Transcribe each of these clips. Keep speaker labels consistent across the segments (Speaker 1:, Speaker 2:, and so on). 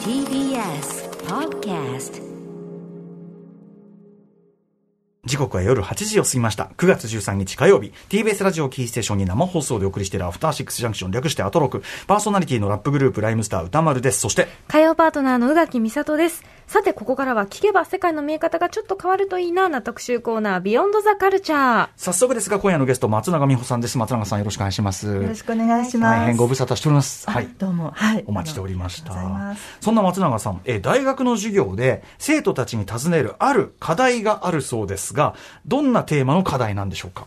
Speaker 1: TBS Podcast
Speaker 2: 時刻は夜8時を過ぎました。9月13日火曜日、TBS ラジオキーステーションに生放送でお送りしているアフターシックスジャンクション略してアトロク。パーソナリティのラップグループライムスター歌丸です。そして、
Speaker 3: 火曜パートナーの宇垣美里です。さて、ここからは聞けば世界の見え方がちょっと変わるといいなな特集コーナー、ビヨンドザカルチャー。
Speaker 2: 早速ですが今夜のゲスト松永美穂さんです。松永さんよろしくお願いします。
Speaker 4: よろしくお願いします。
Speaker 2: 大変ご無沙汰しております。はい。
Speaker 4: どうも、はい。
Speaker 2: お待ちしておりました
Speaker 4: ありがとうございます。
Speaker 2: そんな松永さん、えー大学の授業で生徒たちに尋ねるある課題があるそうですが、どんなテーマの課題なんでしょうか？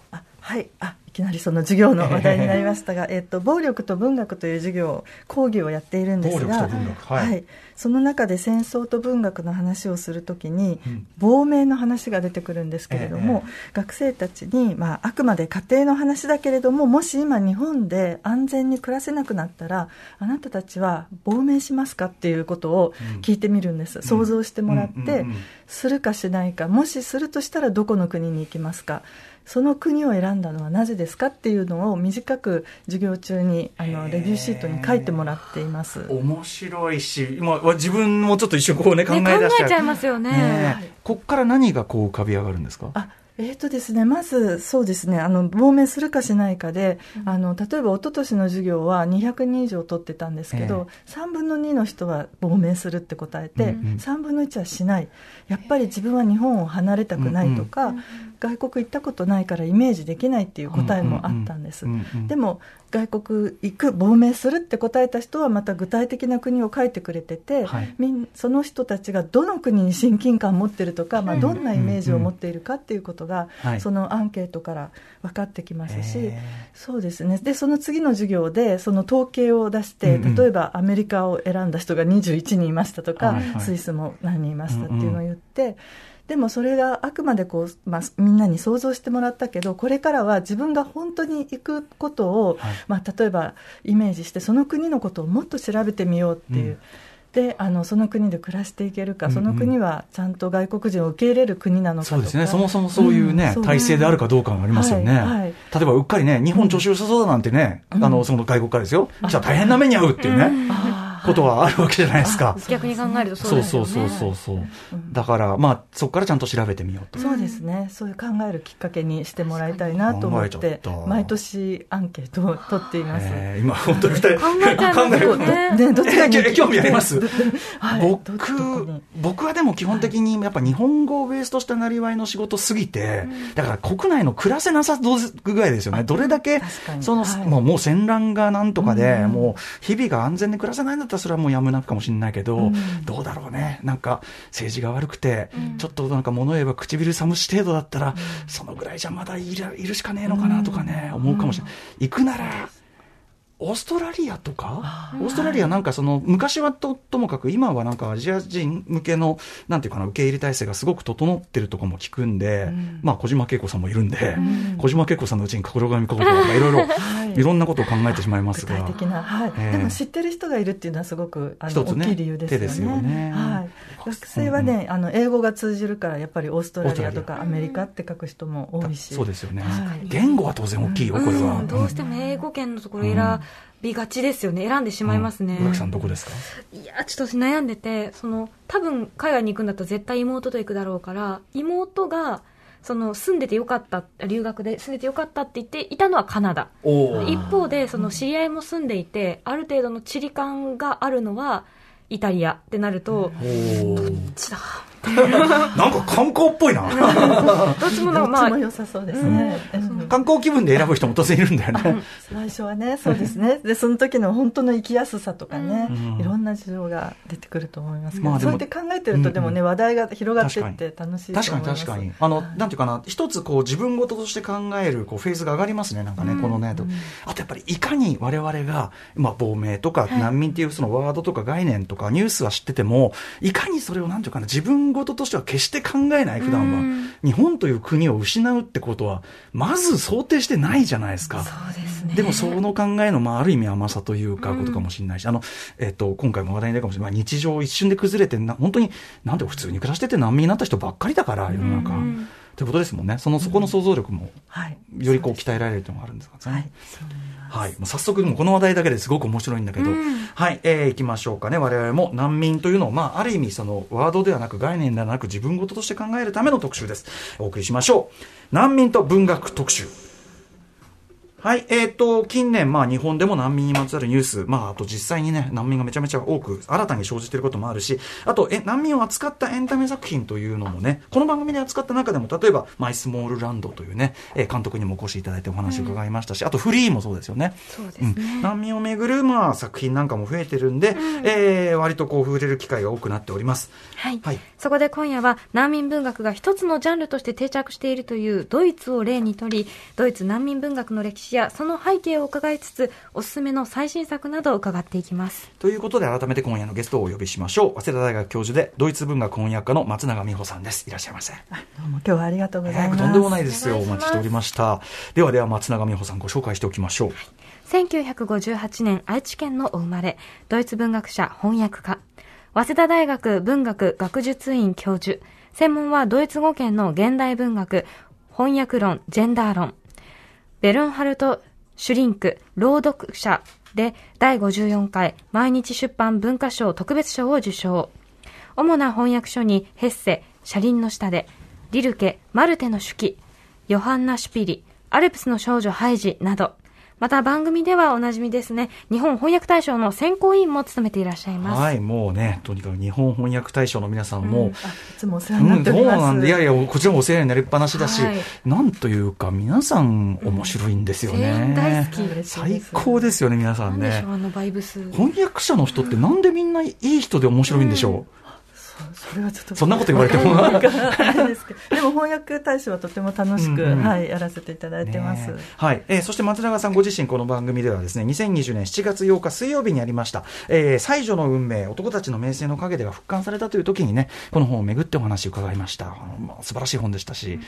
Speaker 4: はい。あ、いきなりその授業の話題になりましたが、えっと、暴力と文学という授業、講義をやっているんですが、
Speaker 2: 暴力と文学はい。
Speaker 4: その中で戦争と文学の話をするときに、亡命の話が出てくるんですけれども、学生たちに、まあ、あくまで家庭の話だけれども、もし今日本で安全に暮らせなくなったら、あなたたちは亡命しますかっていうことを聞いてみるんです。想像してもらって、
Speaker 2: うんうんうん。
Speaker 4: するかしないか、もしするとしたらどこの国に行きますか、その国を選んだのはなぜですかっていうのを短く授業中にあのレビューシートに書いてもらっています。
Speaker 2: 面白いし、今、自分もちょっと一瞬こうね、考え
Speaker 3: ね、考
Speaker 2: 出しちゃう。
Speaker 3: えちゃいますよね。
Speaker 2: ねえ。こっから何がこう浮かび上がるんですか？
Speaker 4: あえーとですね、まず、そうですね、あの亡命するかしないかで、あの例えば一昨年の授業は200人以上取ってたんですけど、3分の2の人は亡命するって答えて、
Speaker 2: うんうん
Speaker 4: 3分の1はしない、やっぱり自分は日本を離れたくないとか、外国行ったことないからイメージできないっていう答えもあったんです。でも外国行く亡命するって答えた人はまた具体的な国を書いてくれてて、
Speaker 2: はい。
Speaker 4: その人たちがどの国に親近感を持ってるとか、まあ、どんなイメージを持っているかっていうことが、
Speaker 2: はい。
Speaker 4: そのアンケートから分かってきますし、
Speaker 2: へ
Speaker 4: そうですね。でその次の授業でその統計を出して、例えばアメリカを選んだ人が21人いましたとか、
Speaker 2: はいはい。
Speaker 4: スイスも何人いましたっていうのを言って。でもそれがあくまでこう、まあ、みんなに想像してもらったけどこれからは自分が本当に行くことを、
Speaker 2: はい。
Speaker 4: まあ、例えばイメージしてその国のことをもっと調べてみようっていう、
Speaker 2: うん。
Speaker 4: であのその国で暮らしていけるか、
Speaker 2: うんうん。
Speaker 4: その国はちゃんと外国人を受け入れる国なのか
Speaker 2: そうですね、そもそもそういうね、
Speaker 4: んそう
Speaker 2: 体制であるかどうかがありますよね。
Speaker 4: はいはい。
Speaker 2: 例えば、うっかりね、日本調子良さそうだなんてね、
Speaker 4: うん。
Speaker 2: あの、その外国からですよ。じゃあ大変な目に遭うっていうね、ことはあるわけじゃないですか。
Speaker 3: 逆に考えるとそう
Speaker 2: そう
Speaker 3: ですよね。
Speaker 2: そうそうそうそう。
Speaker 4: うん。
Speaker 2: だから、まあ、そこからちゃんと調べてみようと。
Speaker 4: そうですね、そういう考えるきっかけにしてもらいたいなと思っ
Speaker 2: てた、
Speaker 4: 毎年アンケートを取っています。
Speaker 2: えー今、本当に二人、
Speaker 3: 考えちゃね。
Speaker 4: ね、どっちが
Speaker 2: えー興味あります？
Speaker 4: はい、
Speaker 2: 僕僕はでも基本的にやっぱ日本語をベースとしたなりわいの仕事すぎて、だから国内の暮らせなさ具合ですよね、どれだけその、
Speaker 4: はい
Speaker 2: もうもう戦乱がなんとかで、
Speaker 4: うん。
Speaker 2: もう日々が安全に暮らせないんだったら、それはもうやむなくかもしれないけど、
Speaker 4: うん。
Speaker 2: どうだろうね、なんか政治が悪くて、ちょっとなんか物言えば唇寒し程度だったら、そのぐらいじゃまだいるいるしかねえのかなとかね、思うかもしれない。行くならオーストラリアとか、オーストラリアなんかその、昔はとともかく、今はなんかアジア人向けの、なんていうかな、受け入れ体制がすごく整ってるとこも聞くんで、
Speaker 4: ん。
Speaker 2: まあ小島恵子さんもいるんで、
Speaker 4: ん。
Speaker 2: 小島恵子さんのうちに心神心とか、いろいろ、
Speaker 4: はい。
Speaker 2: いろんなことを考えてしまいます
Speaker 4: 具
Speaker 2: が。
Speaker 4: 体的な、はい。
Speaker 2: ええ。
Speaker 4: でも知ってる人がいるっていうのはすごくあの
Speaker 2: 一つね
Speaker 4: 大きい理由ですよね。
Speaker 2: 手ですよね。
Speaker 4: はい、学生はね、あの英語が通じるからやっぱりオーストラリアとかア。メリカって書く人も多いし。
Speaker 2: そうですよね、
Speaker 4: はい。
Speaker 2: 言語は当然大きいよ、これは。
Speaker 3: うん。どうしても英語圏のところ選びがちですよね。選んでしまいますね。
Speaker 2: 宇垣さんどこですか？
Speaker 3: いや、ちょっと私悩んでて、その、多分海外に行くんだったら絶対妹と行くだろうから、妹が、その、住んでてよかった、留学で住んでてよかったって言っていたのはカナダ。
Speaker 2: お
Speaker 3: 一方で、その知り合いも住んでいて、ある程度の地理感があるのは、イタリアってなると、ちだ？
Speaker 2: なんか観光っぽいな。
Speaker 3: どっちもまあ
Speaker 4: ちも、良さそうですね、うん。
Speaker 2: 観光気分で選ぶ人も当然いるんだよね。
Speaker 4: 最初はねそうですね。でその時の本当の生きやすさとかね、
Speaker 2: うん。
Speaker 4: いろんな事情が出てくると思いますけど、
Speaker 2: まあ
Speaker 4: そうやって考えてるとでもね、
Speaker 2: うん
Speaker 4: 話題が広がっていって楽しいと
Speaker 2: 確かに確かに。あの、なんていうかな、一つこう自分事として考えるこうフェーズが上がりますね、なんかね、このね、と。あとやっぱりいかに我々が、まあ亡命とか難民っていうそのワードとか概念とかニュースは知ってても、いかにそれをなんていうかな、自分事としては決して考えない、普段は。日本という国を失うってことは、まず想定してないじゃないですか。
Speaker 4: そうですね
Speaker 2: でもその考えの、まあ、ある意味甘さというか、ことかもしれないし、あの、えっ、と、今回も話題に出るかもしれない、まあ、日常一瞬で崩れてな、本当に、なんで普通に暮らしてて難民になった人ばっかりだから、世の中。ということですもんね。その、そこの想像力も、
Speaker 4: はい。
Speaker 2: よりこう鍛えられるというのがあるんですかね。
Speaker 4: はい。
Speaker 2: もう早速、もうこの話題だけですごく面白いんだけど、はい、えー、行きましょうかね。我々も難民というのを、まあ、ある意味、その、ワードではなく概念ではなく自分事として考えるための特集です。お送りしましょう。難民と文学特集。はい、えっ、と、近年、まあ、日本でも難民にまつわるニュース、まあ、あと実際にね、難民がめちゃめちゃ多く、新たに生じていることもあるし、あと、え、難民を扱ったエンタメ作品というのもね、この番組で扱った中でも、例えば、マイスモールランドというね、えー監督にもお越しいただいてお話を伺いましたし、あと、フリーもそうですよね。
Speaker 3: そうですね。
Speaker 2: うん、難民をめぐる、まあ、作品なんかも増えてるんで、えー割とこう、触れる機会が多くなっております。
Speaker 3: はい、
Speaker 2: はい。
Speaker 3: そこで今夜は難民文学が一つのジャンルとして定着しているというドイツを例にとりドイツ難民文学の歴史やその背景を伺いつつおすすめの最新作などを伺っていきます
Speaker 2: ということで、改めて今夜のゲストをお呼びしましょう。早稲田大学教授で、ドイツ文学翻訳家の松永美穂さんです。いらっしゃいませ。
Speaker 4: どうも今日はありがとうございます。
Speaker 2: 早くとんでもないですよ。お待ちしておりました。ではでは、松永美穂さんご紹介しておきましょう。
Speaker 3: 1958年愛知県のお生まれドイツ文学者翻訳家早稲田大学文学学術院教授専門はドイツ語圏の現代文学翻訳論ジェンダー論ベルンハルト・シュリンク朗読者で第54回毎日出版文化賞特別賞を受賞。主な翻訳書にヘッセ、車輪の下で、リルケ、マルテの手記、ヨハンナ・シュピリ、アルプスの少女ハイジなど、また番組ではおなじみですね、日本翻訳大賞の選考委員も務めていらっしゃいます。
Speaker 2: はい、もうね、とにかく日本翻訳大賞の皆さんも、
Speaker 4: あいつもお世
Speaker 2: うん、
Speaker 4: 話になっております。
Speaker 2: そうなんで、いやいや、こちらもお世話になりっぱなしだし、
Speaker 3: はい
Speaker 2: なんというか、皆さん面白いんですよ
Speaker 3: 全員大
Speaker 2: ね
Speaker 3: 好。き。
Speaker 2: 最高ですよね、皆さんね。
Speaker 3: あのバイブス。
Speaker 2: 翻訳者の人ってなんでみんないい人で面白いんでしょ
Speaker 4: それはちょっと。
Speaker 2: そんなこと言われても。
Speaker 4: ないでも翻訳大賞はとても楽しく、
Speaker 2: うんうん。
Speaker 4: はい、やらせていただいてます。
Speaker 2: ねはい、えーそして松永さんご自身この番組ではですね2020年7月8日水曜日にありました「えー、才女の運命男たちの名声の陰で」が復刊されたという時にねこの本をめぐってお話を伺いました。素晴らしい本でしたし、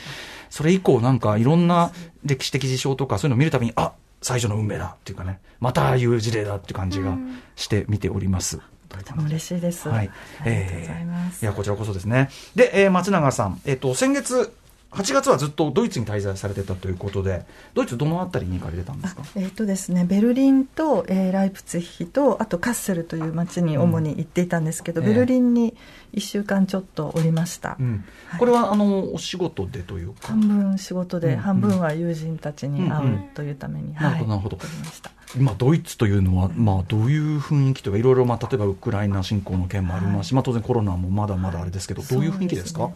Speaker 2: それ以降なんかいろんな歴史的事象とかそういうのを見るたびにあ才女の運命だっていうかねまたああいう事例だっていう感じがして見ております。
Speaker 4: とても嬉しいです。
Speaker 2: はい、
Speaker 4: ありがとうございます。
Speaker 2: いや、こちらこそですね。で、えー松永さん、えっ、と、先月、8月はずっとドイツに滞在されてたということで、ドイツどのあたりに行かれてたんですか？
Speaker 4: えーとですね、ベルリンと、えーライプツィヒとあとカッセルという町に主に行っていたんですけど、
Speaker 2: うん
Speaker 4: ベルリンに1週間ちょっとおりました、
Speaker 2: うん。
Speaker 4: はい。
Speaker 2: これは、あの、お仕事でというか？
Speaker 4: 半分仕事で、
Speaker 2: うん
Speaker 4: 半分は友人たちに会
Speaker 2: う
Speaker 4: というために、
Speaker 2: なるほどなるほど。
Speaker 4: おりました。
Speaker 2: 今、ドイツというのは、まあ、どういう雰囲気というか、いろいろ、まあ、例えばウクライナ侵攻の件もありますし、まあ、当然コロナもまだまだあれですけど、どういう雰囲気ですか？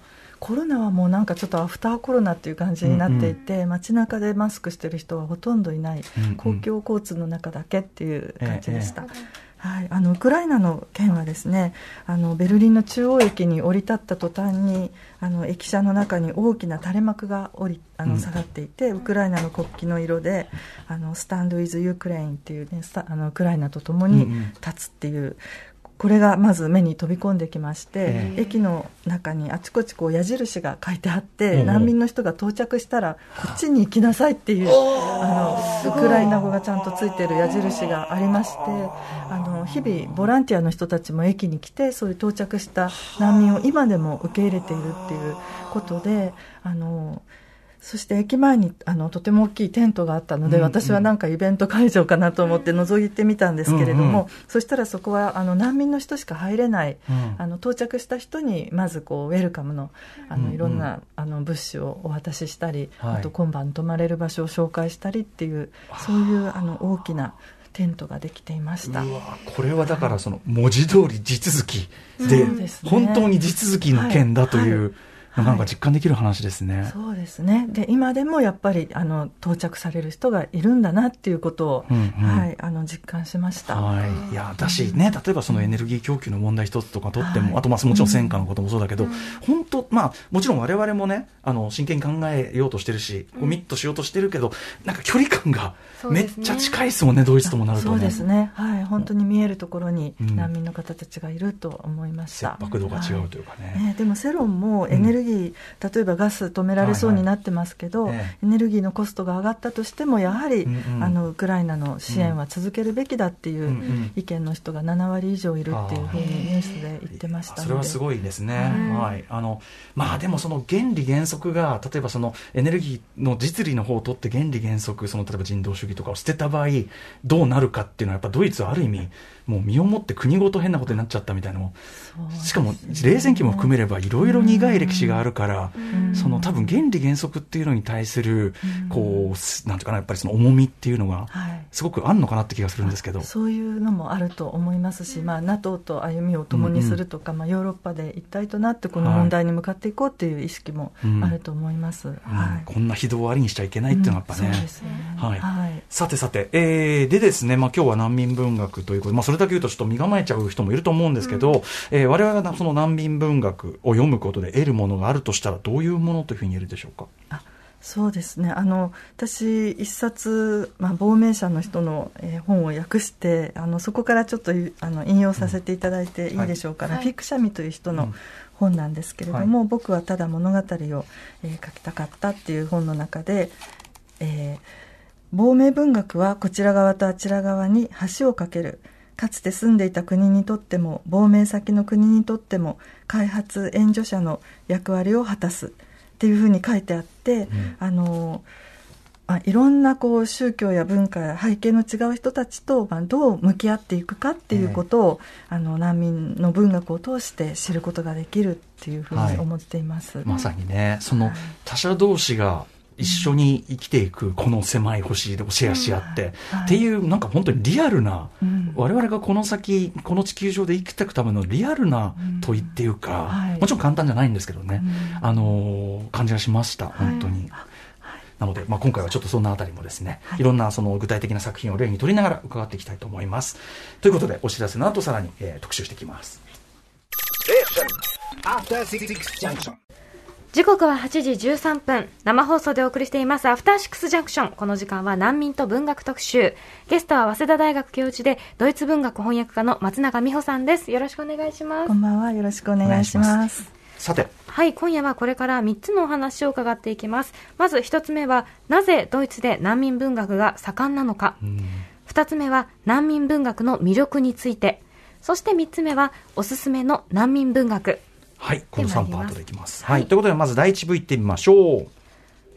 Speaker 4: コロナはもうなんかちょっとアフターコロナっていう感じになっていて、街中でマスクしてる人はほとんどいない、
Speaker 2: うんうん。
Speaker 4: 公共交通の中だけっていう感じでした、
Speaker 2: え
Speaker 4: はい、あのウクライナの件はですねあのベルリンの中央駅に降り立った途端にあの駅舎の中に大きな垂れ幕が降りあ
Speaker 2: うん。
Speaker 4: の下がっていて、ウクライナの国旗の色で「あのスタンド・イズ・ユクレイン」っていう、ね、あのウクライナと共に
Speaker 2: うんうん。
Speaker 4: 立つっていう。これがまず目に飛び込んできまして、
Speaker 2: え
Speaker 3: え。
Speaker 4: 駅の中にあちこちこう矢印が書いてあっ
Speaker 2: お
Speaker 4: て、
Speaker 2: う
Speaker 4: 難民の人が到着したらこっちに行きなさいっていうあのウクライナ語がちゃんとついてる矢印がありましてあの日々ボランティアの人たちも駅に来てそういう到着した難民を今でも受け入れているっていうことであのそして駅前にあのとても大きいテントがあったので、
Speaker 2: うんうん。
Speaker 4: 私はなんかイベント会場かなと思って覗いてみたんですけれども、
Speaker 2: うんうん。
Speaker 4: そしたらそこはあの難民の人しか入れない、
Speaker 2: うん。
Speaker 4: あの到着した人にまずこうウェルカムのあ
Speaker 2: うんうん。
Speaker 4: のいろんな、あの物資をお渡ししたり、
Speaker 2: はい。
Speaker 4: あと今晩泊まれる場所を紹介したりっていうそういうあの大きなテントができていました。
Speaker 2: これはだからその文字通り地続きで
Speaker 4: そうですね。
Speaker 2: 本当に地続きの件だという、
Speaker 4: はい
Speaker 2: なんか実感できる話ですね。
Speaker 4: そうですね。で今でもやっぱりあの到着される人がいるんだなっていうことを、
Speaker 2: うんうん。
Speaker 4: はい、あの実感しました。
Speaker 2: はい、いやだしね、例えばそのエネルギー供給の問題一つとかとっても、
Speaker 4: はい。
Speaker 2: あとまあもちろん戦火のこともそうだけど、本当、まあ、もちろん我々もね、あの真剣に考えようとしてるし、コミットしようとしてるけど、なんか距離感がめっちゃ近いですもんね、ドイツともなると、
Speaker 4: そうですね、はい、本当に見えるところに
Speaker 2: うん。
Speaker 4: 難民の方たちがいると思いまし
Speaker 2: 切
Speaker 4: た。
Speaker 2: 迫度が違うというかね。
Speaker 4: ね、でも世論もエネルギギー例えばガス止められそうになってますけど、
Speaker 2: はいはい。え
Speaker 4: エネルギーのコストが上がったとしてもやはり、
Speaker 2: うんうん。
Speaker 4: あのウクライナの支援は続けるべきだっていう意見の人が7割以上いるっていうふうにニュースで言ってましたので。
Speaker 2: それはすごいですね、
Speaker 3: はい。
Speaker 2: はい、あのまあでもその原理原則が例えばそのエネルギーの実利の方を取って原理原則その例えば人道主義とかを捨てた場合どうなるかっていうのはやっぱドイツはある意味もう身をもって国ごと変なことになっちゃったみたいなのもしかも冷戦期も含めればいろいろ苦い歴史があるから、その多分原理原則っていうのに対するこうすなんていうかなやっぱりその重みっていうのが
Speaker 4: はい。
Speaker 2: すごくあるのかなって気がするんですけど。
Speaker 4: そういうのもあると思いますし、まあ、NATO と歩みを共にするとか、まあ、ヨーロッパで一体となってこの問題に向かっていこうっていう意識もあると思います、
Speaker 2: うん。
Speaker 4: はい、
Speaker 2: こんな非道をありにしちゃいけないっていうのはやっぱね。
Speaker 4: はい。
Speaker 2: さてさて、えーでですね、まあ、今日は難民文学ということで、まあ、それだけ言うとちょっと身構えちゃう人もいると思うんですけど、えー我々がその難民文学を読むことで得るものがあるとしたら、どういうものというふうに言えるでしょうか？
Speaker 4: あそうですね。あの私一冊、まあ、亡命者の人の、えー本を訳してあのそこからちょっといあの引用させていただいていいでしょうか、
Speaker 3: はい。
Speaker 4: フィクシャミという人の
Speaker 2: うん。
Speaker 4: 本なんですけれども、僕はただ物語を、えー書きたかったっていう本の中で、えー亡命文学はこちら側とあちら側に橋を架けるかつて住んでいた国にとっても亡命先の国にとっても開発援助者の役割を果たすっていうふうに書いてあって、あのまあ、いろんなこう宗教や文化や背景の違う人たちと、まあ、どう向き合っていくかっていうことを、あの難民の文学を通して知ることができるっていうふうに思っています。
Speaker 2: まさにね、その他者同士が一緒に生きていくこの狭い星をシェアし合って、
Speaker 4: はい。
Speaker 2: っていうなんか本当にリアルな、
Speaker 4: うん。
Speaker 2: 我々がこの先この地球上で生きていくためのリアルな問いっていうか、
Speaker 4: はい。
Speaker 2: もちろん簡単じゃないんですけどね、
Speaker 4: うん。
Speaker 2: あのー感じがしました本当に。
Speaker 4: はい。
Speaker 2: なので、まあ、今回はちょっとそのあたりもですね、い、ろんなその具体的な作品を例に取りながら伺っていきたいと思います。ということで、お知らせの後さらに、えー特集していきます。
Speaker 3: 時刻は8時13分。生放送でお送りしています、アフターシックスジャンクション。この時間は難民と文学特集。ゲストは早稲田大学教授で、ドイツ文学翻訳家の松永美穂さんです。よろしくお願いします
Speaker 4: こ。んばんはよろしくお願いします。
Speaker 2: さて、
Speaker 3: はい、今夜はこれから3つのお話を伺っていきます。まず1つ目は、なぜドイツで難民文学が盛んなのか。
Speaker 2: うん
Speaker 3: 2つ目は、難民文学の魅力について。そして3つ目は、おすすめの難民文学。
Speaker 2: はい、この3
Speaker 3: で参ります
Speaker 2: パートでいきます。はい、ということで、まず第1部いってみましょう。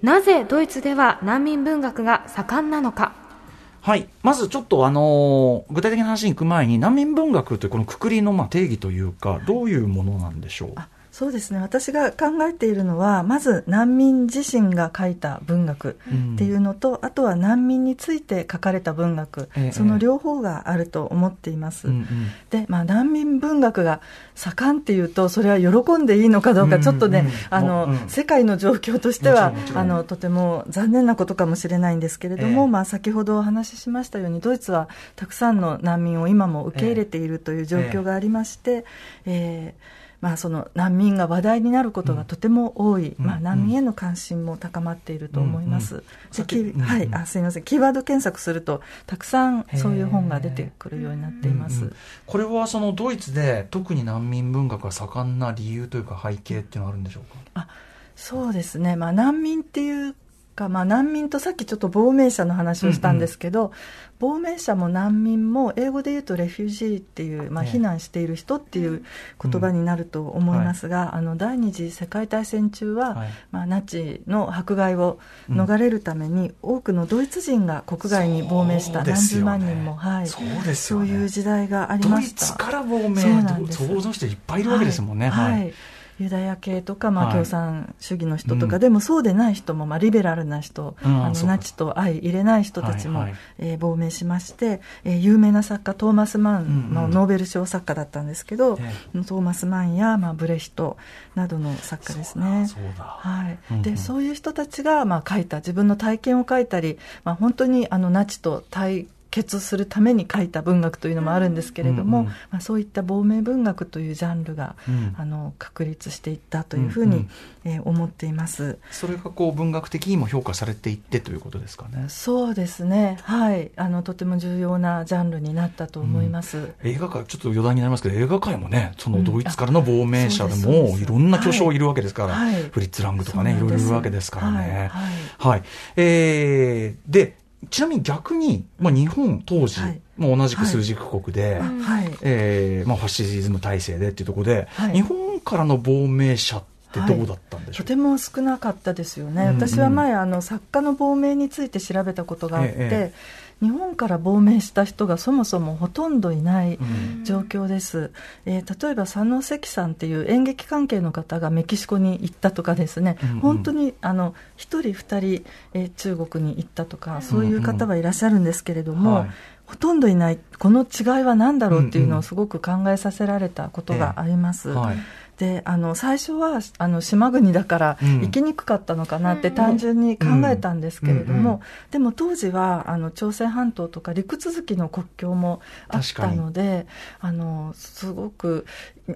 Speaker 3: なぜドイツでは難民文学が盛んなのか。
Speaker 2: はい。まずちょっとあのー具体的な話に行く前に、難民文学というこのくくりのまあ定義というか、どういうものなんでしょう？
Speaker 4: あそうですね。私が考えているのはまず難民自身が書いた文学っていうのと、あとは難民について書かれた文学、
Speaker 2: ええ。
Speaker 4: その両方があると思っています。
Speaker 2: うんうん。
Speaker 4: で、まあ、難民文学が盛んっていうとそれは喜んでいいのかどうか、
Speaker 2: うん
Speaker 4: ちょっとね、
Speaker 2: うん。
Speaker 4: あの、
Speaker 2: うん
Speaker 4: 世界の状況としてはあのとても残念なことかもしれないんですけれども、
Speaker 2: ええ。
Speaker 4: まあ、先ほどお話ししましたようにドイツはたくさんの難民を今も受け入れているという状況がありまして、えーまあ、その難民が話題になることがとても多い、
Speaker 2: うん。
Speaker 4: まあ、難民への関心も高まっていると思います。はい、あすみません。キーワード検索するとたくさんそういう本が出てくるようになっています。
Speaker 2: うんうん。これはそのドイツで特に難民文学が盛んな理由というか背景っていうのはあるんでしょうか？
Speaker 4: あそうですね、まあ、難民っていうか、まあ、難民とさっきちょっと亡命者の話をしたんですけど、亡命者も難民も英語で言うとレフュージーっていう、まあ、
Speaker 2: ええ
Speaker 4: 避難している人っていう言葉になると思いますが、あの第二次世界大戦中は、
Speaker 2: はい。
Speaker 4: まあ、ナチの迫害を逃れるために、多くのドイツ人が国外に亡命した何十万人も、はい、
Speaker 2: そうですよね。
Speaker 4: そういう時代があり
Speaker 2: ドイ
Speaker 4: ました。
Speaker 2: ツから亡命
Speaker 4: そうなんです。
Speaker 2: 想像していっぱいいるわけですもんね。
Speaker 4: はい。
Speaker 2: はい。
Speaker 4: はいユダヤ系とか、まあ、
Speaker 2: はい
Speaker 4: 共産主義の人とか、
Speaker 2: うん
Speaker 4: でもそうでない人も、まあ、リベラルな人、あのナチと相入れない人たちも、
Speaker 2: は
Speaker 4: えー亡命しまして、えー有名な作家トーマス・マンのノーベル賞作家だったんですけど、
Speaker 2: え
Speaker 4: トーマス・マンや、まあ、ブレヒトなどの作家ですね。
Speaker 2: そうだ。
Speaker 4: はい。でそういう人たちが、まあ、書いた自分の体験を書いたり、まあ、本当にあのナチと対結するために書いた文学というのもあるんですけれども、
Speaker 2: うんうん
Speaker 4: まあ、そういった亡命文学というジャンルが、
Speaker 2: うん。
Speaker 4: あの確立していったというふうに、
Speaker 2: うんうん。
Speaker 4: えー思っています。
Speaker 2: それがこう文学的にも評価されていってということですかね。
Speaker 4: そうですね、はい、あのとても重要なジャンルになったと思います。
Speaker 2: 映画界、ちょっと余談になりますけど、映画界もね、そのドイツからの亡命者でもいろんな巨匠いるわけですから、
Speaker 4: はい。はい。
Speaker 2: フリッツ・ラングとかね、いろいろいるわけですからね。
Speaker 4: はい。
Speaker 2: はい。えー、で、ちなみに逆に、まあ、日本当時、
Speaker 4: はい。
Speaker 2: もう同じく枢軸国で、
Speaker 4: あはい。
Speaker 2: えーまあ、ファシズム体制でっていうところで、
Speaker 4: はい。
Speaker 2: 日本からの亡命者ってどうだったんでしょう？
Speaker 4: とても少なかったですよね、
Speaker 2: うんうん。
Speaker 4: 私は前あの作家の亡命について調べたことがあって、
Speaker 2: え
Speaker 4: 日本から亡命した人がそもそもほとんどいない
Speaker 2: うん。
Speaker 4: 状況です、えー例えば佐野関さんっていう演劇関係の方がメキシコに行ったとかですね、
Speaker 2: うんうん。
Speaker 4: 本当にあの1人2人、えー中国に行ったとかそういう方はいらっしゃるんですけれども、
Speaker 2: はい。
Speaker 4: ほとんどいない。この違いは何だろうっていう
Speaker 2: うんうん。
Speaker 4: のをすごく考えさせられたことがあります。
Speaker 2: はい
Speaker 4: であの最初はあの島国だから
Speaker 2: うん。
Speaker 4: 行きにくかったのかなって単純に考えたんですけれども、でも当時はあの朝鮮半島とか陸続きの国境もあったのであのすごく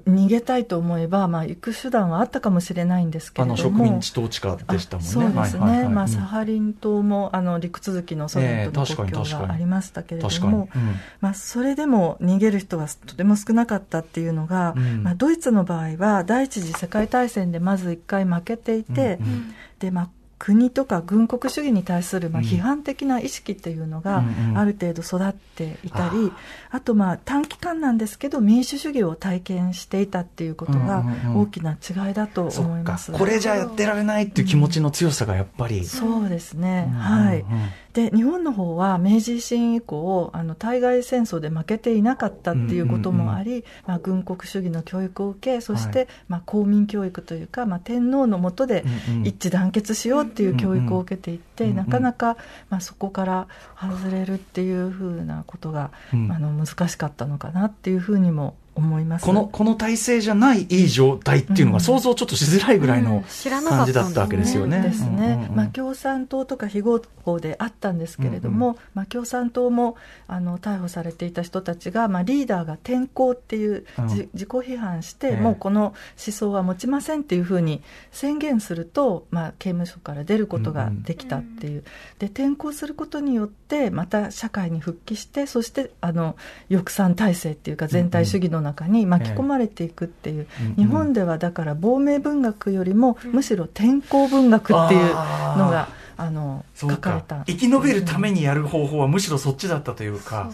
Speaker 4: 逃げたいと思えば、まあ、行く手段はあったかもしれないんですけ
Speaker 2: あ
Speaker 4: れども。
Speaker 2: の植民地統治下でしたもんね。
Speaker 4: あそうですね、
Speaker 2: はいはいはい。
Speaker 4: まあ、
Speaker 2: うん
Speaker 4: サハリン島もあの陸続きのソ連との国境がありましたけれど
Speaker 2: 確かに。
Speaker 4: も、
Speaker 2: うん。
Speaker 4: まあ、それでも逃げる人はとても少なかったっていうのが、
Speaker 2: うん。
Speaker 4: まあ、ドイツの場合は第一次世界大戦でまず1回負けていて、
Speaker 2: うんうん。
Speaker 4: でまあ、国とか軍国主義に対するまあ
Speaker 2: うん。
Speaker 4: 批判的な意識っていうのが
Speaker 2: うんうん。
Speaker 4: ある程度育っていたり、
Speaker 2: あ
Speaker 4: あとまあ短期間なんですけど民主主義を体験していたっていうことが
Speaker 2: うんうんうん
Speaker 4: 大きな違いだと思います。
Speaker 2: これじゃやってられないっていう気持ちの強さがやっぱり。
Speaker 4: そうですね、
Speaker 2: うん
Speaker 4: はい
Speaker 2: うん。うん
Speaker 4: で日本の方は明治維新以降あの対外戦争で負けていなかったっていうこともあり、まあ、軍国主義の教育を受けそして、
Speaker 2: はい
Speaker 4: まあ、公民教育というか、まあ、天皇の下で
Speaker 2: うんうん。
Speaker 4: 一致団結しようっていう教育を受けていって、
Speaker 2: うんうん。
Speaker 4: なかなか、まあ、そこから外れるっていうふうなことが、
Speaker 2: うん。
Speaker 4: あの難しかったのかなっていうふうにも思います。
Speaker 2: この、この体制じゃないいい状態っていうのが想像ちょっとしづらいぐらい
Speaker 3: うん。
Speaker 2: の感じだったわけですよね。
Speaker 4: そうですね、
Speaker 2: うんうんうん
Speaker 4: まあ、共産党とか非合法であったんですけれども、
Speaker 2: うん
Speaker 4: まあ、共産党もあの逮捕されていた人たちが、まあ、リーダーが転校っていう、
Speaker 2: うん。
Speaker 4: じ自己批判して、
Speaker 2: ええ。
Speaker 4: もうこの思想は持ちませんっていうふうに宣言すると、まあ、刑務所から出ることができたっていう、で転校することによってまた社会に復帰してそしてあの抑散体制っていうか全体主義の中に巻き込まれていくっていう、日本ではだから亡命文学よりもむしろ転校文学っていうのがあの書かれ
Speaker 2: か
Speaker 4: た。
Speaker 2: 生き延びるためにやる方法はむしろそっちだったというか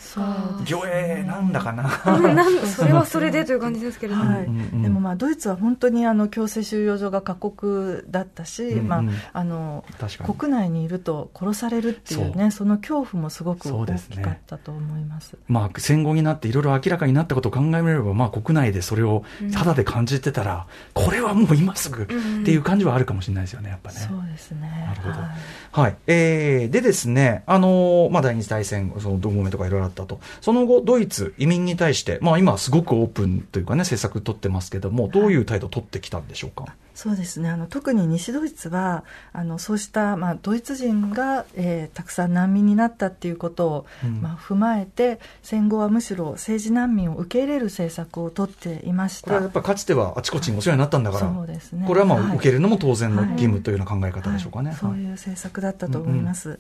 Speaker 2: 魚影なんだかな。
Speaker 3: それはそれでという感じですけれども、
Speaker 4: はい
Speaker 2: うん。うん。
Speaker 4: でもまあドイツは本当にあの強制収容所が過酷だったし、
Speaker 2: うん。うん。
Speaker 4: まあ、あの国内にいると殺されるっていうねその恐怖もすごく大きかったと思います。
Speaker 2: まあ、戦後になっていろいろ明らかになったことを考えれば、まあ、国内でそれを肌で感じてたら、これはもう今すぐっていう感じはあるかもしれないですよね、やっぱね。
Speaker 4: そうですね。
Speaker 2: なるほど。
Speaker 4: はい
Speaker 2: はい。えー、でですね、あのーまあ、第二次大戦、その同盟とかいろいろあったと。その後、ドイツ、移民に対して、まあ、今すごくオープンというかね、政策取ってますけども、どういう態度を取ってきたんでしょうか？
Speaker 4: そうですね。あの特に西ドイツはあのそうした、まあ、ドイツ人が、えーたくさん難民になったっていうことを、
Speaker 2: うん。
Speaker 4: まあ、踏まえて戦後はむしろ政治難民を受け入れる政策を取っていました。
Speaker 2: これはやっぱかつてはあちこちにお世話になったんだから、
Speaker 4: そうですね。
Speaker 2: これはまあ、
Speaker 4: はい
Speaker 2: 受けるのも当然の
Speaker 4: はい。
Speaker 2: 義務というような考え方でしょうかね。
Speaker 4: はい。そういう政策だったと思います。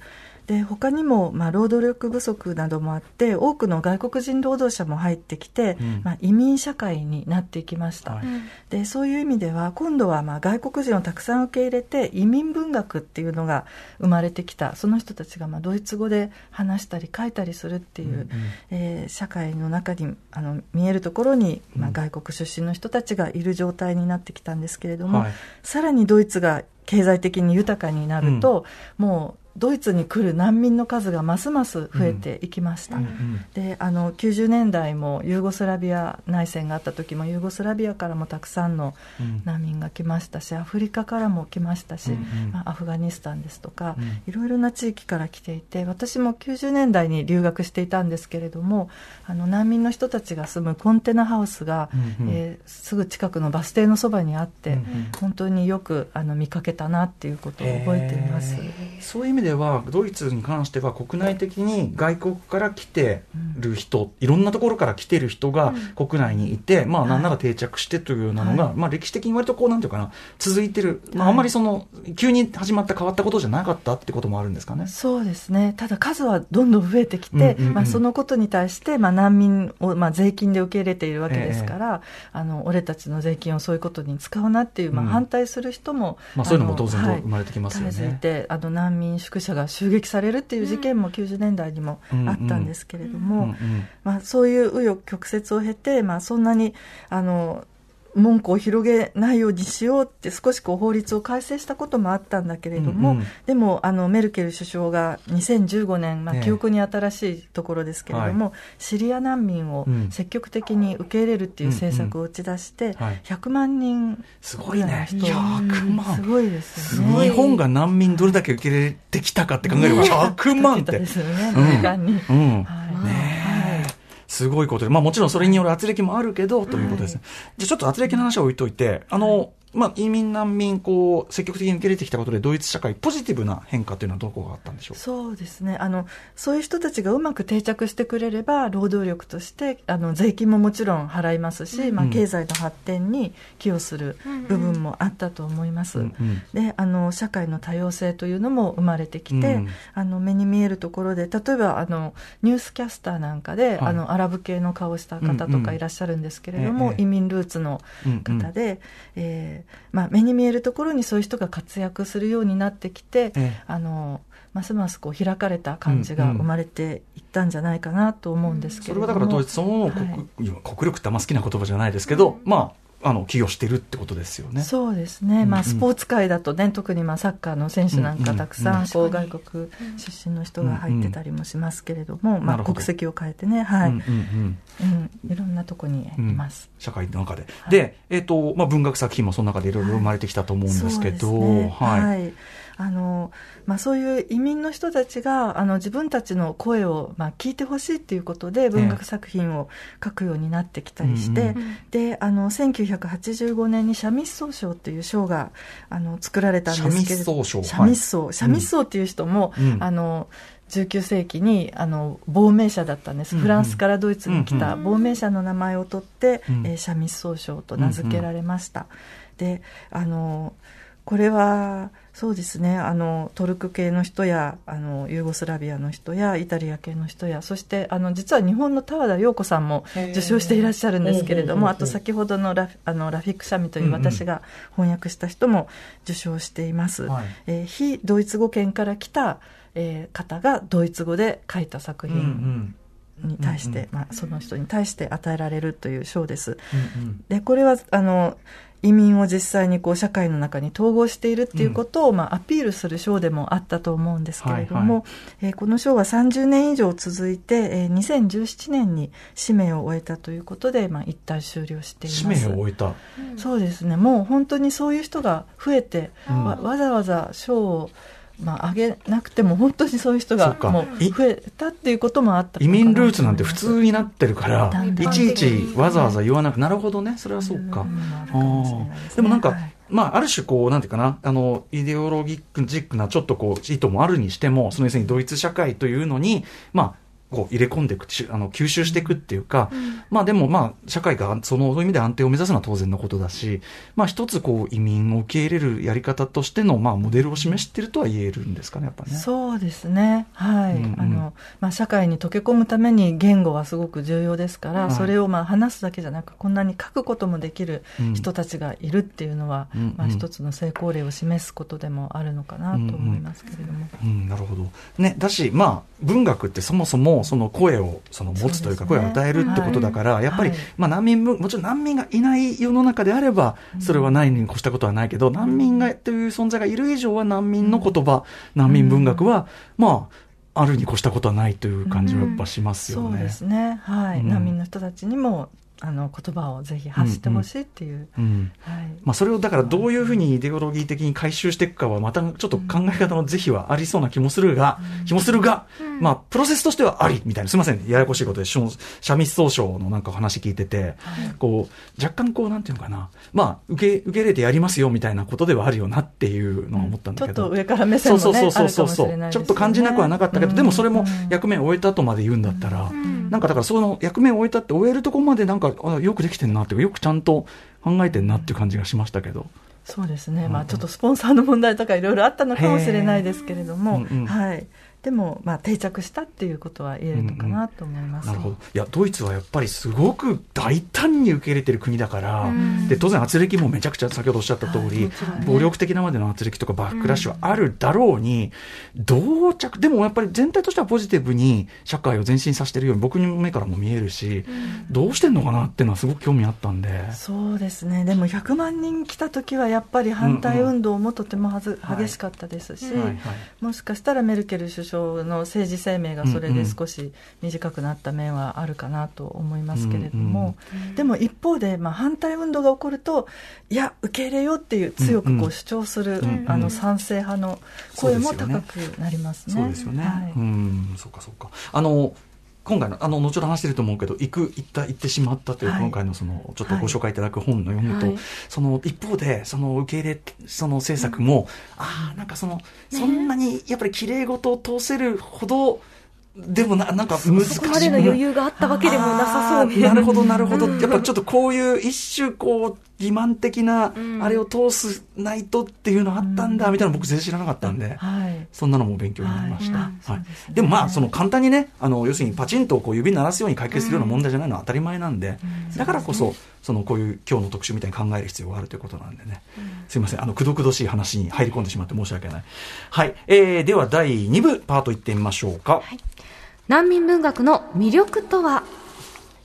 Speaker 4: で他にも、まあ、労働力不足などもあって多くの外国人労働者も入ってきて、
Speaker 2: うん。
Speaker 4: まあ、移民社会になっていきました、
Speaker 2: はい。
Speaker 4: でそういう意味では今度はまあ外国人をたくさん受け入れて移民文学っていうのが生まれてきた。その人たちがまあドイツ語で話したり書いたりするっていう、
Speaker 2: うんうん。
Speaker 4: えー社会の中にあの見えるところに、まあ、外国出身の人たちがいる状態になってきたんですけれども、
Speaker 2: はい。
Speaker 4: さらにドイツが経済的に豊かになると、もうドイツに来る難民の数がますます増えていきました。
Speaker 2: うんうん。
Speaker 4: であの90年代もユーゴスラビア内戦があった時もユーゴスラビアからもたくさんの
Speaker 2: うん。
Speaker 4: 難民が来ましたしアフリカからも来ましたし、
Speaker 2: うんうん。
Speaker 4: まあアフガニスタンですとか、
Speaker 2: うん
Speaker 4: いろいろな地域から来ていて私も90年代に留学していたんですけれどもあの難民の人たちが住むコンテナハウスが、
Speaker 2: うんうん。
Speaker 4: えーすぐ近くのバス停のそばにあって、
Speaker 2: うんうん。
Speaker 4: 本当によくあの見かけたなっていうことを覚えています。
Speaker 2: そういう意味でではドイツに関しては国内的に外国から来てる人、いろんなところから来てる人が国内にいて、まあなんなら定着してというようなのが、
Speaker 4: はい。
Speaker 2: まあ歴史的に割とこうなんていうかな続いてる、まああんまりその急に始まった変わったことじゃなかったってこともあるんですかね？
Speaker 4: そうですね、ただ数はどんどん増えてきて、
Speaker 2: うんうんうん。
Speaker 4: まあ、そのことに対して、まあ、難民を、まあ、税金で受け入れているわけですから、あの俺たちの税金をそういうことに使うなっていう、まあ、
Speaker 2: うん。
Speaker 4: 反対する人も、
Speaker 2: まあそういうのも当然
Speaker 4: はい。
Speaker 2: 生まれてきますよね。
Speaker 4: 絶えずいてあの難民宿舎が襲撃されるっていう事件も90年代にもあったんですけれども、まあ、そういう紆余曲折を経て、まあ、そんなにあの門戸を広げないようにしようって少しこう法律を改正したこともあったんだけれども、
Speaker 2: うんうん
Speaker 4: でもあのメルケル首相が2015年、まあ
Speaker 2: ええ
Speaker 4: 記憶に新しいところですけれども、シリア難民を
Speaker 2: うん
Speaker 4: 積極的に受け入れるっていう政策を打ち出して、
Speaker 2: はい
Speaker 4: 100万人
Speaker 2: すごいね。
Speaker 4: ぐらいの
Speaker 2: 100
Speaker 4: 人
Speaker 2: 万。
Speaker 4: すごいですよね。
Speaker 2: 日本が難民どれだけ受け入れてきたかって考えれば100万って。
Speaker 4: 一桁ですよね、
Speaker 2: うん
Speaker 4: 年間に。
Speaker 2: うん。
Speaker 4: はい
Speaker 2: ねえ
Speaker 4: はい
Speaker 2: すごいことで、まあもちろんそれによる圧力もあるけど、ということですね。じゃあちょっと圧力の話は置いといて、あの、まあ移民難民、こう、積極的に受け入れてきたことで、ドイツ社会、ポジティブな変化というのはどこがあったんでしょう？か
Speaker 4: そうですね。あのそういう人たちがうまく定着してくれれば労働力としてあの税金ももちろん払いますし、まあ、
Speaker 2: うん。
Speaker 4: 経済の発展に寄与する部分もあったと思います、
Speaker 2: うんうん。
Speaker 4: であの社会の多様性というのも生まれてきて、
Speaker 2: うん
Speaker 4: あの目に見えるところで例えばあのニュースキャスターなんかで、
Speaker 2: はい。
Speaker 4: あのアラブ系の顔をした方とかいらっしゃるんですけれども、
Speaker 2: うんうんええ。
Speaker 4: 移民ルーツの方で、えーまあ、目に見えるところにそういう人が活躍するようになってきて、
Speaker 2: ええ。
Speaker 4: あのますますこう開かれた感じが生まれていったんじゃないかなと思うんですけ
Speaker 2: それ
Speaker 4: れども、
Speaker 2: はだからドイツその
Speaker 4: はい。
Speaker 2: 国力ってあんま好きな言葉じゃないですけど、まあ、あの、寄与してるってことですよね。
Speaker 4: そうですね、まあ、スポーツ界だとね、特にまあサッカーの選手なんかたくさんこう外国出身の人が入ってたりもしますけれども、まあ、国籍を変えてね、はい。
Speaker 2: うん
Speaker 4: いろんなとこにいます。
Speaker 2: 社会の中で。で、えっ、と、まあ、文学作品もその中でいろいろ生まれてきたと思うんですけど、はい。
Speaker 4: はいあのまあ、そういう移民の人たちがあの自分たちの声を、まあ、聞いてほしいということで文学作品を書くようになってきたりして、
Speaker 2: うん
Speaker 4: であの1985年に三味奏賞という賞があの作られたんですけれど
Speaker 2: 三味奏賞
Speaker 4: 三味奏。っていう人も、
Speaker 2: うん。
Speaker 4: あの19世紀にあの亡命者だったんです、
Speaker 2: うんうん。
Speaker 4: フランスからドイツに来た
Speaker 3: うん
Speaker 4: 亡命者の名前を取って、
Speaker 2: うん。
Speaker 4: えー三味奏賞と名付けられました。であのこれはそうですね。あのトルク系の人やあのユーゴスラビアの人やイタリア系の人やそしてあの実は日本の田和田陽子さんも受賞していらっしゃるんですけれどもあと先ほどのラフあのラフィック・シャミという
Speaker 2: うんうん
Speaker 4: 私が翻訳した人も受賞しています、
Speaker 2: はい。
Speaker 4: えー非ドイツ語圏から来た、えー方がドイツ語で書いた作
Speaker 2: うんう
Speaker 4: 品
Speaker 2: ん。
Speaker 4: に対して、
Speaker 2: うんうん。
Speaker 4: まあ、その人に対して与えられるという賞です。
Speaker 2: うんうん。
Speaker 4: でこれはあの移民を実際にこう社会の中に統合しているっていうことを、まあ、アピールする賞でもあったと思うんですけれども、えーこの賞は30年以上続いて、えー2017年に使命を終えたということで、まあ、一体終了しています。
Speaker 2: 使命を終えた。
Speaker 4: そうですね。もう本当にそういう人が増えて、
Speaker 2: うん。
Speaker 4: わわざわざ賞をまあ、上げなくても本当にそういう人が
Speaker 2: そうか。
Speaker 4: もう増えたっていうこともあった
Speaker 2: 移民ルーツなんて普通になってるからいちいちわざわざ言わなくなるほどね、それはそうか。でもなんか、
Speaker 4: はい。
Speaker 2: まあ、ある種こう、なんていうかな、あの、イデオロギックジックなちょっとこう、意図もあるにしても、その要するにドイツ社会というのに、まあ、こう入れ込んでいく、しあの吸収していくっていうか、まあでもまあ社会がその意味で安定を目指すのは当然のことだし、まあ一つこう移民を受け入れるやり方としてのまあモデルを示しているとは言えるんですかね、やっぱね。
Speaker 4: そうですね、はい。
Speaker 2: うんうん。
Speaker 4: あのまあ、社会に溶け込むために言語はすごく重要ですから、
Speaker 2: はい。
Speaker 4: それをまあ話すだけじゃなくこんなに書くこともできる
Speaker 2: うん。
Speaker 4: 人たちがいるっていうのは、
Speaker 2: うんうん。
Speaker 4: まあ、一つの成功例を示すことでもあるのかなと思いますけれども。
Speaker 2: うん、なるほど。ね、だし、まあ、文学ってそもそもその声をその持つというか、声を与えるってことだから、
Speaker 4: はい
Speaker 2: やっぱり、
Speaker 4: はい
Speaker 2: まあ難民文、もちろん難民がいない世の中であれば、それはないに越したことはないけど、難民が、という存在がいる以上は難民の言葉、難民文学は、まあ、あるに越したことはないという感じはやっぱしますよね。
Speaker 4: そうですね、はい。
Speaker 2: うん。
Speaker 4: 難民の人たちにもあの言葉をぜひ発してほしいっていう、
Speaker 2: まあ、それをだからどういうふうにイデオロギー的に回収していくかはまたちょっと考え方の是非はありそうな気もするが、気もするが、まあプロセスとしてはありみたいな。すみません。ややこしいことで三味奏章のなんか話聞いてて、こう若干こうなんていうのかな。まあ受け受け入れてやりますよみたいなことではあるよなっていうのは思ったんだけど、
Speaker 4: ちょっと上から目線もね
Speaker 2: そうそうそうそうちょっと感じなくはなかったけど、でもそれも
Speaker 4: うん。
Speaker 2: 役目を終えた後まで言うんだったら、なんかだからその役目を終えたって終えるとこまでなんかあよくできてんなっていうかよくちゃんと考えてんなっていう感じがしましたけど。
Speaker 4: そうですね、まあ、ちょっとスポンサーの問題とかいろいろあったのかもしれないですけれども、
Speaker 2: うんうん。
Speaker 4: はい、でも、まあ、定着したっていうことは言えるのかなと思います。
Speaker 2: なるほど。いや、ドイツはやっぱりすごく大胆に受け入れてる国だから、で、当然圧力もめちゃくちゃ先ほどおっしゃった通り、
Speaker 4: もちろんね。
Speaker 2: 暴力的なまでの圧力とかバックラッシュはあるだろうに、同着、でもやっぱり全体としてはポジティブに社会を前進させてるように僕の目からも見えるし、どうしてんのかなっていうのはすごく興味あったんで。
Speaker 4: そうですね。でも100万人来た時はやっぱり反対運動もとてもはず、
Speaker 2: はい。
Speaker 4: 激しかったですし、
Speaker 2: はいはい。
Speaker 4: もしかしたらメルケル首相の政治生命がそれで少し短くなった面はあるかなと思いますけれども、でも一方で、まあ、反対運動が起こるといや受け入れようっていう強くこう主張する、
Speaker 2: うんうん
Speaker 4: あの賛成派の声も高くなりますね。
Speaker 2: そうですよね。
Speaker 4: はい
Speaker 2: うん、そうかそうか。あの、今回の、あの、後ほど話してると思うけど、行く、行った、行ってしまったという、
Speaker 4: はい
Speaker 2: 今回のその、ちょっとご紹介いただく本の読むと、
Speaker 4: はい
Speaker 2: その、一方で、その、受け入れ、その政策も、ああ、なんかその、そんなに、やっぱり綺麗事を通せるほど、でもな、なんか難しい。
Speaker 3: そこまでの余裕があったわけでもなさそうな。
Speaker 2: なるほど、なるほど。やっぱちょっとこういう一種こう、欺瞞的な、あれを通すないとっていうのあったんだ、みたいなの僕全然知らなかったんで。
Speaker 4: はい。
Speaker 2: そんなのも勉強になりました。
Speaker 4: は
Speaker 2: はい。
Speaker 4: で
Speaker 2: もまあ、その簡単にね、あの、要するにパチンとこう指鳴らすように解決するような問題じゃないのは当たり前なんで、だからこそ、そのこういう今日の特集みたいに考える必要があるということなんでね。すいません、あの、くどくどしい話に入り込んでしまって申し訳ない。はい。えー、では第2部パート行ってみましょうか。
Speaker 3: 難民文学の魅力とは？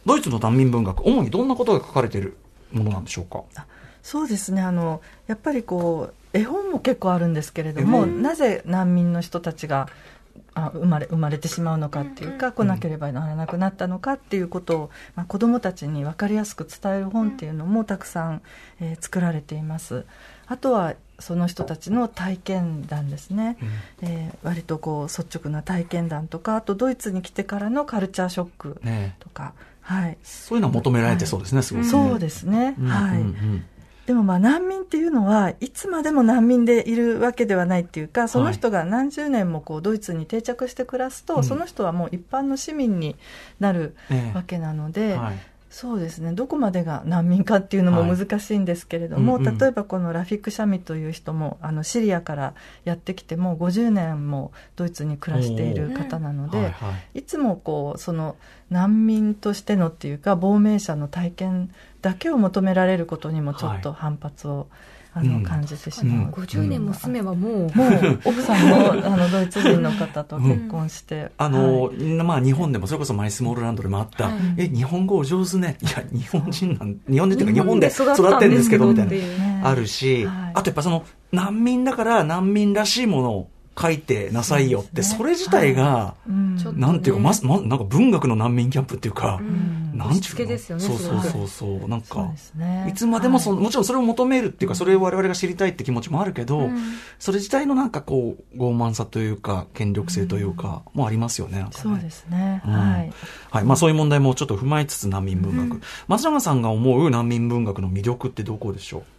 Speaker 2: ドイツの難民文学、主にどんなことが書かれている？ものなんでしょうか？
Speaker 4: そうですね。あのやっぱりこう絵本も結構あるんですけれども、なぜ難民の人たちがあ生まれ生まれてしまうのかっていうか、来なければならなくなったのかっていうことを、まあ、子どもたちに分かりやすく伝える本っていうのもたくさん、えー作られています。あとはその人たちの体験談ですね、えー割とこう率直な体験談とかあとドイツに来てからのカルチャーショック
Speaker 2: ね
Speaker 4: とか、はい、
Speaker 2: そういうのは求められてそうですね、すごくね。
Speaker 4: そうですね、
Speaker 2: うん
Speaker 4: はい、
Speaker 2: うん。うん
Speaker 4: でもまあ難民っていうのはいつまでも難民でいるわけではないっていうかその人が何十年もこうドイツに定着して暮らすと、
Speaker 2: うん。
Speaker 4: その人はもう一般の市民になる
Speaker 2: ええ
Speaker 4: わけなので、
Speaker 2: はい。
Speaker 4: そうですね。どこまでが難民かっていうのも
Speaker 2: はい。
Speaker 4: 難しいんですけれども、
Speaker 2: うんうん。
Speaker 4: 例えばこのラフィック・シャミという人もあのシリアからやってきてもう50年もドイツに暮らしている方なので、
Speaker 2: はいはい。
Speaker 4: いつもこうその難民としてのっていうか亡命者の体験だけを求められることにもちょっと反発を、あの
Speaker 2: うん。
Speaker 4: 感じてしまう、
Speaker 3: 50年も住めばもう、
Speaker 4: もう奥さんもあのドイツ人の方と結婚して、
Speaker 2: あの、
Speaker 4: はい。
Speaker 2: まあ日本でもそれこそマイスモールランドでもあった、
Speaker 3: はい。
Speaker 2: え、日本語お上手ね。いや、日本人なん、日本人っていうか日
Speaker 3: 日
Speaker 2: 本で
Speaker 3: 育っ
Speaker 2: てるんですけど、みたいな。
Speaker 4: ね。
Speaker 2: あるし、
Speaker 4: はい。
Speaker 2: あとやっぱその、難民だから難民らしいものを書いてなさいよって、それ自体が、なんていうか、ま、ま、なんか文学の難民キャンプっていうか、
Speaker 3: うん。
Speaker 2: なんていうの
Speaker 3: 押し付けですよね
Speaker 2: そうそう
Speaker 3: す
Speaker 2: そうそう、なん
Speaker 4: そう
Speaker 2: かいつまでもその、
Speaker 4: はい。
Speaker 2: もちろんそれを求めるっていうか、それを我々が知りたいって気持ちもあるけど、それ自体のなんかこう、傲慢さというか、権力性というか、もありますよね、
Speaker 4: そうですね、
Speaker 2: うん。
Speaker 4: はい。
Speaker 2: はい。まあそういう問題もちょっと踏まえつつ難民文学。松永さんが思う難民文学の魅力ってどこでしょ
Speaker 4: あ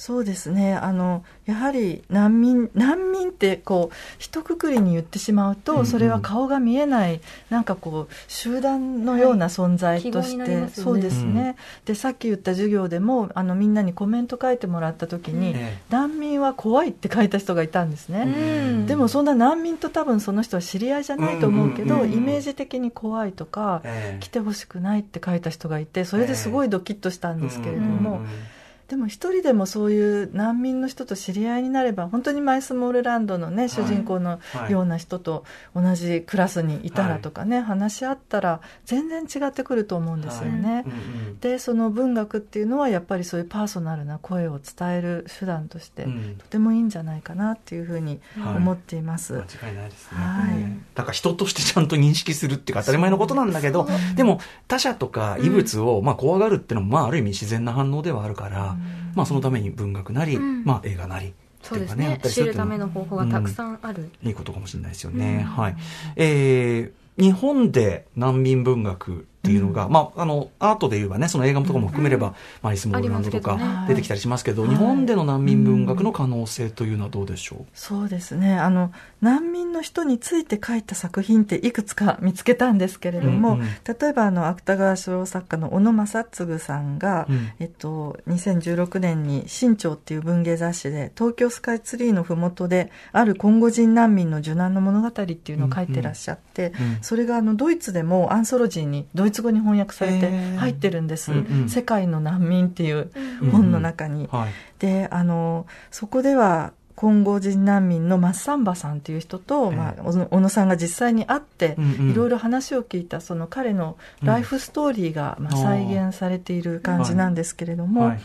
Speaker 4: そうですね。あのやはり難民難民ってこう一括りに言ってしまうと、
Speaker 2: うんうん。
Speaker 4: それは顔が見えないなんかこう集団のような存在として、
Speaker 3: 記号になりますよね。
Speaker 4: そうですね、でさっき言った授業でもあのみんなにコメント書いてもらった時に、
Speaker 2: ええ
Speaker 4: 難民は怖いって書いた人がいたんですね、
Speaker 3: うん。
Speaker 4: でもそんな難民と多分その人は知り合いじゃないと思うけど、
Speaker 2: うん。うん。うんうん
Speaker 4: イメージ的に怖いとか、
Speaker 2: ええ。
Speaker 4: 来てほしくないって書いた人がいてそれですごいドキッとしたんですけれども、でも一人でもそういう難民の人と知り合いになれば本当にマイスモールランドのね、主人公のような人と同じクラスにいたらとかね、はい、話し合ったら全然違ってくると思うんですよね。はい。うんうん、でその文学っていうのはやっぱりそういうパーソナルな声を伝える手段として、とてもいいんじゃないかなっていうふうに思っています。
Speaker 2: 間違いないですね。はい、だから人としてちゃんと認識するっていうか当たり前のことなんだけど、でも他者とか異物をまあ怖がるっていうのもまあある意味自然な反応ではあるから、まあそのために文学なり、まあ映画なり。
Speaker 3: そうですね。知るための方法がたくさんある。
Speaker 2: いいことかもしれないですよね。はい。えー、日本で難民文学っていうのが、うん、まあ、あの、アートで言えばね、その映画とかも含めれば、うん、マリス・モールランドとか出てきたりしますけど、ね、日本での難民文学の可能性というのはどうでしょう、
Speaker 4: そうですね。あの、難民の人について書いた作品っていくつか見つけたんですけれども、うんうん、例えば、あの、芥川賞作家の小野正嗣さんが、うん、えっと、2016年に新潮っていう文芸雑誌で、東京スカイツリーのふもとで、あるコンゴ人難民の受難の物語っていうのを書いてらっしゃって、うん。うん、それがあの、ドイツでもアンソロジーに、ドイツ語に翻訳されて入ってるんです「うんうん、世界の難民」っていう本の中に。うんうん。はい、であのそこではコンゴ人難民のマッサンバさんっていう人と、まあ、小野さんが実際に会って、いろいろ話を聞いたその彼のライフストーリーが、まあ、再現されている感じなんですけれども、はいはい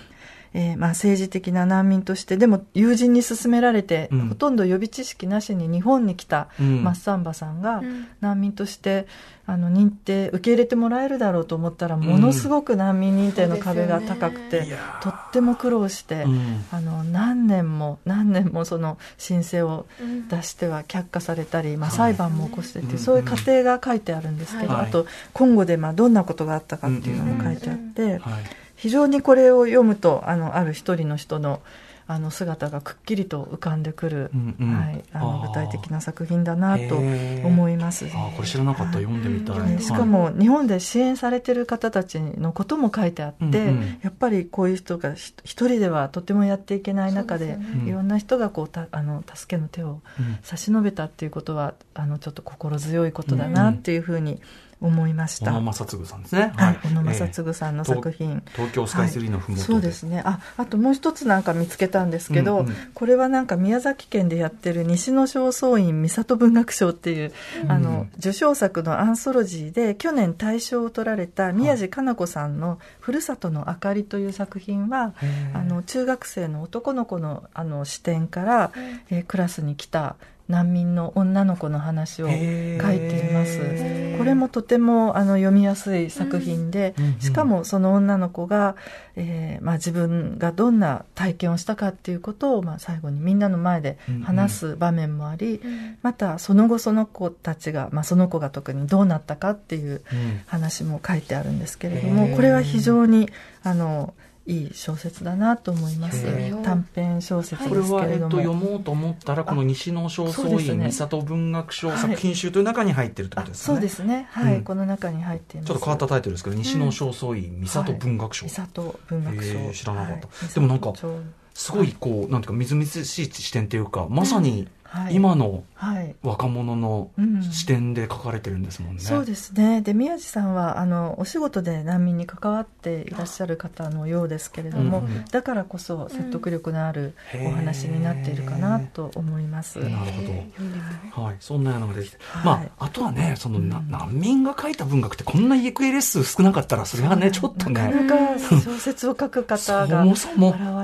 Speaker 4: えー、まあ政治的な難民として、でも友人に勧められて、うん、ほとんど予備知識なしに日本に来たマッサンバさんが、難民として、あの認定、受け入れてもらえるだろうと思ったら、ものすごく難民認定の壁が高くて、うんね、とっても苦労して、あの何年も何年もその申請を出しては却下されたり、まあ、裁判も起こしてて、そういう過程が書いてあるんですけど、あと、今後でまあどんなことがあったかっていうのも書いてあって。はい非常にこれを読むとあのある一人の人のあの姿がくっきりと浮かんでくる、うんうん、はい、あの具体的な作品だなと思います、
Speaker 2: あこれ知らなかった、読んでみたい、
Speaker 4: しかも日本で支援されてる方たちのことも書いてあって、うんうん、やっぱりこういう人が一人ではとてもやっていけない中で、ね、いろんな人がこうたあの助けの手を差し伸べたっていうことは、あのちょっと心強いことだなっていうふうに、うん思いました。
Speaker 2: 小野正嗣さんですね。
Speaker 4: はい。小野正嗣さんの作品、
Speaker 2: えー、東京スカイツリーのふもと、
Speaker 4: そうですね。あ、あともう一つなんか見つけたんですけど、これはなんか宮崎県でやってる西野正倉院三里文学賞っていう、うん、あの、受賞作のアンソロジーで去年大賞を取られた宮地かな子さんのふるさとの明かりという作品は、あの、中学生の男の子のあの視点から、えー、クラスに来た難民の女の子の話を書いています。これもとてもあの読みやすい作品で、うん、しかもその女の子が、えーまあ、自分がどんな体験をしたかっていうことを、まあ、最後にみんなの前で話す場面もあり、うん。うん、またその後その子たちが、まあ、その子が特にどうなったかっていう話も書いてあるんですけれども、これは非常にあのいい小説だなと思います。短編小説ですけれども、これは、えっと、
Speaker 2: 読もうと思ったらこの西野正倉院、ね、三里文学賞作品集という中に入ってるってことです
Speaker 4: ね、そうですね。はい、うん、この中に入っています。
Speaker 2: ちょっと変わったタイトルですけど、西野正倉院三里文学賞、
Speaker 4: はい、三里文学賞、
Speaker 2: 知らなかった、でもなんかすごいこう、なんていうかみずみずしい視点というかまさに、今の若者の視点で書かれてるんですもんね。
Speaker 4: そうですね。で宮地さんはあのお仕事で難民に関わっていらっしゃる方のようですけれども、うん、だからこそ説得力のあるお話になっているかなと思います。
Speaker 2: なるほど、はい、そんなのができて、はい、まあ、あとはねその、難民が書いた文学ってこんな行方レッスン少なかったらそれはねちょっとね。
Speaker 4: なかなか小説を書く方が現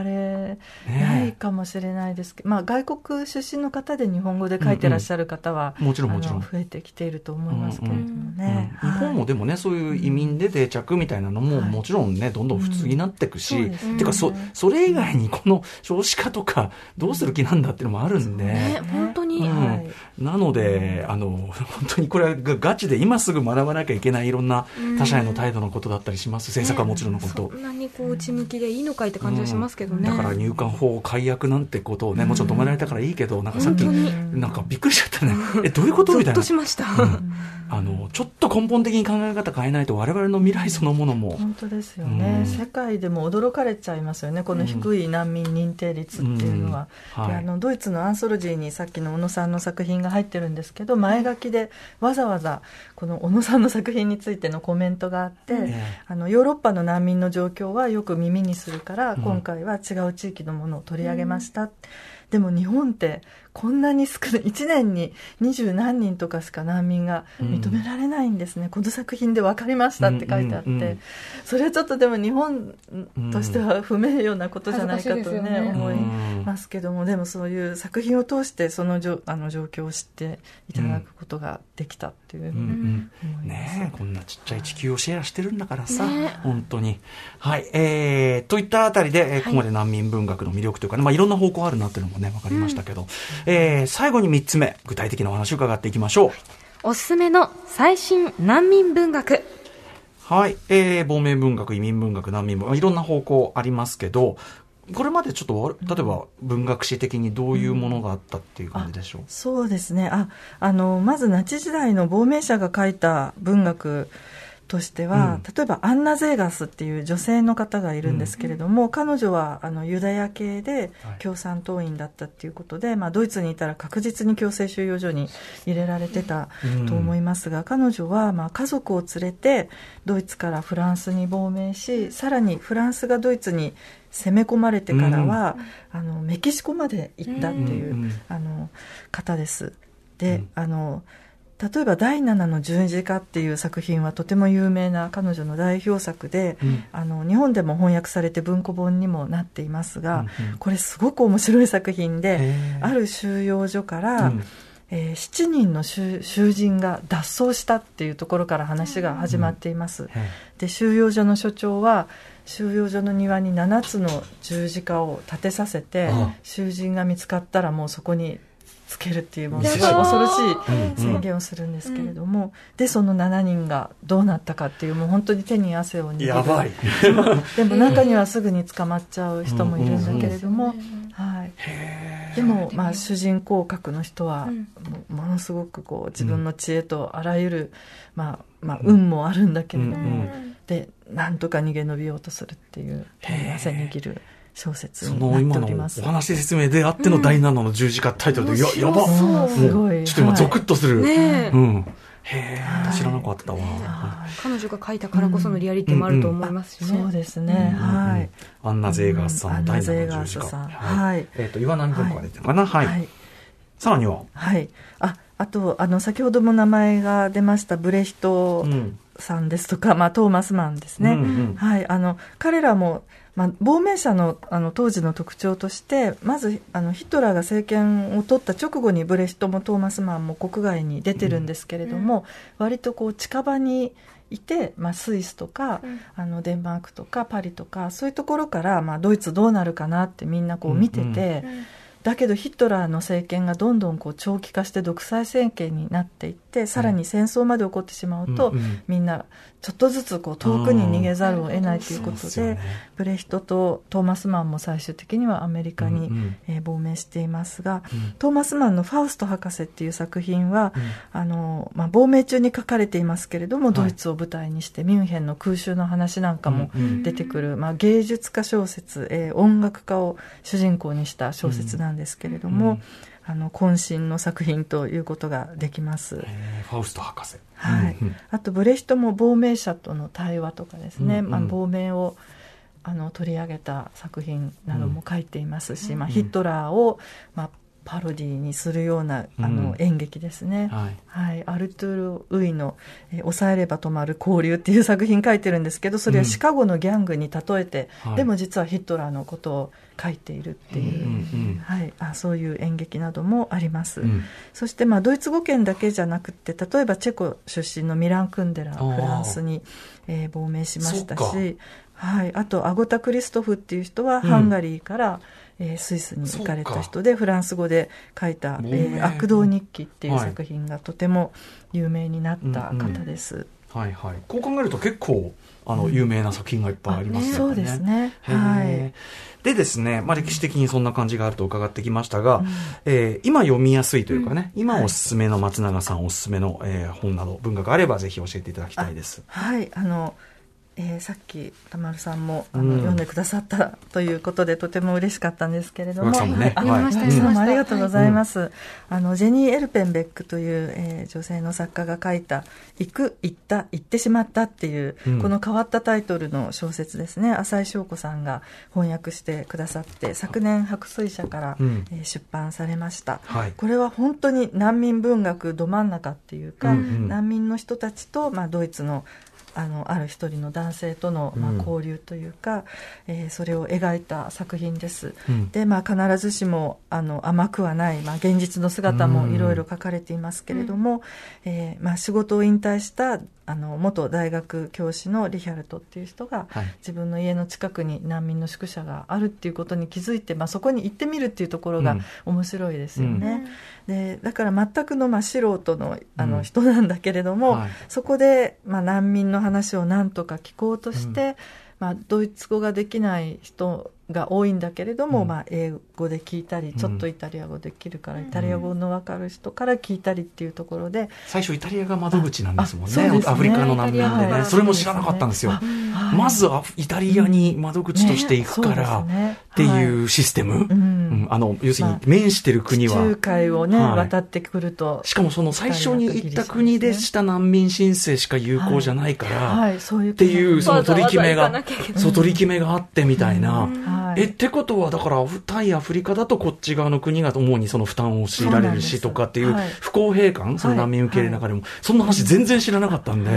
Speaker 4: れないかもしれないですけど、まあ、外国出身の方で日本語で書いてらっしゃる方は、
Speaker 2: もちろんもちろん。
Speaker 4: 増えてきていると思いますけれどもね、
Speaker 2: 日本もでもねそういう移民で定着みたいなのももちろんねどんどん普通になっていくし、うん、ていうかそそれ以外にこの少子化とかどうする気なんだっていうのもあるんで、ね、
Speaker 3: 本当に、
Speaker 2: はい、なのであの本当にこれはガチで今すぐ学ばなきゃいけないいろんな他者への態度のことだったりします、政策はもちろんのこと、
Speaker 3: そんなにこう内向きでいいのかいって感じはしますけどね、
Speaker 2: だから入管法改悪なんてことをねもちろん止められたからいいけどなんかさっき時なんかびっくりしちゃったね。え、どういうことみたいな。
Speaker 3: としました。
Speaker 2: あの、ちょっと根本的に考え方変えないと我々の未来そのものも。
Speaker 4: 本当ですよね。世界でも驚かれちゃいますよね。この低い難民認定率っていうのは。あの、ドイツのアンソロジーにさっきの小野さんの作品が入ってるんですけど、前書きでわざわざこの小野さんの作品についてのコメントがあって、あの、ヨーロッパの難民の状況はよく耳にするから、今回は違う地域のものを取り上げました。でも日本ってこんなに少ない。1年に二十何人とかしか難民が認められないんですね、うん、この作品で分かりましたって書いてあって、うんうんうん、それはちょっとでも日本としては不名誉なことじゃないかとねね、思いますけども。でもそういう作品を通してそのじょあの状況を知っていただくことができたっていう、うん
Speaker 2: うん、ねこんなちっちゃい地球をシェアしてるんだからさ、ね、本当に。はい。えー、といったあたりで、えー、ここまで難民文学の魅力というか、ね、まあ、いろんな方向あるなっていうのもね分かりましたけど、えー、最後に3つ目、具体的なお話を伺っていきましょう。
Speaker 3: おすすめの最新難民文学。
Speaker 2: はい。えー、亡命文学、移民文学、難民文学、いろんな方向ありますけど、これまでちょっと例えば文学史的にどういうものがあったっていう感じでしょう、うん、
Speaker 4: そうですねああのまずナチ時代の亡命者が書いた文学としては、うん、例えばアンナ・ゼーガスっていう女性の方がいるんですけれども、うん、彼女はあのユダヤ系で共産党員だったっていうことで、はい、まあ、ドイツにいたら確実に強制収容所に入れられてたと思いますが、うん、彼女はまあ家族を連れてドイツからフランスに亡命しさらにフランスがドイツに攻め込まれてからは、あのメキシコまで行ったっていう、あの方です。で、あの例えば「第七の十字架」っていう作品はとても有名な彼女の代表作で、うん、あの日本でも翻訳されて文庫本にもなっていますが、うんうん、これすごく面白い作品である収容所から、うん。えー、7人の囚人が脱走したっていうところから話が始まっています、うん、で収容所の所長は収容所の庭に7つの十字架を立てさせて囚人が見つかったらもうそこにつけるっていうもうすごい恐ろしい宣言をするんですけれども、うん、でその7人がどうなったかっていうもう本当に手に汗を握る。
Speaker 2: やばい。
Speaker 4: でも中にはすぐに捕まっちゃう人もいるんだけれども、はい、でも、まあ、主人公格の人はものすごくこう自分の知恵とあらゆる、まあまあ、運もあるんだけれども、でなんとか逃げ延びようとするっていう手に汗握る。小説になっております
Speaker 2: お話説明であっての第7の十字架タイトルで、うん、ややば
Speaker 4: すごい
Speaker 2: ちょっと今ゾクッとする、
Speaker 3: はい、ね
Speaker 2: うんへえ、知らなかったわ。
Speaker 3: 彼女が書いたからこそのリアリティもあると思いますしね。
Speaker 4: そうですね。はい。
Speaker 2: アンナ・ゼーガーさん、第7の十字架。はい。えっと、岩波文庫が出てるかな？はい。さらには？
Speaker 4: はい。あ、あと、あの、先ほども名前が出ました、ブレヒトさんですとか、まあ、トーマスマンですね。はい。あの、彼らも、まあ、亡命者のあの当時の特徴としてまずあのヒトラーが政権を取った直後にブレヒトもトーマスマンも国外に出てるんですけれども、うん、割とこう近場にいて、まあ、スイスとか、うん、あのデンマークとかパリとかそういうところから、まあ、ドイツどうなるかなってみんなこう見てて。うんうん。だけどヒトラーの政権がどんどんこう長期化して独裁政権になっていってさらに戦争まで起こってしまうと、うんうん、みんなちょっとずつこう遠くに逃げざるを得ないということで、ね、ブレヒトとトーマスマンも最終的にはアメリカに、うん。うん、えー、亡命していますが、うん、トーマスマンの「ファウスト博士」っていう作品は、うん、あのまあ、亡命中に書かれていますけれども、ドイツを舞台にしてミュンヘンの空襲の話なんかも出てくる、まあ、芸術家小説、えー、音楽家を主人公にした小説なんですけれども、あの渾身の作品ということができます。フ
Speaker 2: ァウスト博士。
Speaker 4: はい。あとブレヒトも亡命者との対話とかですね、うんうん、まあ亡命をあの取り上げた作品なども書いていますし、うん、まあヒトラーをまあパロディにするようなあの演劇ですね、うん、はい、はい、アルトゥール・ウイの、えー「抑えれば止まる交流」っていう作品書いてるんですけどそれはシカゴのギャングに例えて、うん、でも実はヒトラーのことを書いているっていう、うんうん、はい、あそういう演劇などもあります、うん、そして、まあ、ドイツ語圏だけじゃなくて例えばチェコ出身のミラン・クンデラフランスに、えー、亡命しましたし、はい、あとアゴタ・クリストフっていう人はハンガリーから、えー、スイスに行かれた人でフランス語で書いた「えー、悪道日記」っていう作品がとても有名になった方です。うんうん。
Speaker 2: はいはい、こう考えると結構あの有名な作品がいっぱいありますね。
Speaker 4: そうですね。はい。
Speaker 2: でですね、まあ、歴史的にそんな感じがあると伺ってきましたが、うん、えー、今読みやすいというかね、うん、今おすすめの松永さんおすすめの、えー、本など文学あればぜひ教えていただきたいです。
Speaker 4: はいあのえー、さっき田丸さんもあの、うん、読んでくださったということでとても嬉しかったんですけれども、
Speaker 2: ね、
Speaker 3: あ、はい、
Speaker 4: ありがとうございます、はい、あのジェニー・エルペンベックという、えー、女性の作家が書いた「行く行った行ってしまった」っていう、うん、この変わったタイトルの小説ですね。浅井翔子さんが翻訳してくださって昨年白水社から、うん、えー、出版されました、はい、これは本当に難民文学ど真ん中っていうか、うんうん、難民の人たちと、まあ、ドイツのあのある一人の男性との、まあ、交流というか、うん、えー、それを描いた作品です、うん、で、まあ、必ずしもあの甘くはない、まあ、現実の姿もいろいろ書かれていますけれども、うん、えー、まあ、仕事を引退したあの元大学教師のリヒャルトっていう人が、はい、自分の家の近くに難民の宿舎があるっていうことに気づいて、まあ、そこに行ってみるっていうところが面白いですよね。うん、でだから全くの、まあ、素人のあの人なんだけれども、はい、そこで、まあ、難民の話を何とか聞こうとして、まあ、ドイツ語ができない人が多いんだけれども、うん、まあ、英語で聞いたりちょっとイタリア語できるから、うん、イタリア語の分かる人から聞いたりっていうところで
Speaker 2: 最初イタリアが窓口なんですもん。ね、ね、アフリカの難民でね、それも知らなかったんですよ、まずイタリアに窓口として行くから、っていうシステム、あの要するに面してる国は、
Speaker 4: まあ、海をね、はい、渡ってくると
Speaker 2: しかもその最初に行った国でした難民申請しか有効じゃないから、はいはい、っていうその取り決めがそう取り決めがあってみたいな、えってことはだから対アフリカだとこっち側の国が主にその負担を強いられるしとかっていう不公平感、その難民受け入れの中でも、そんな話全然知らなかったんで、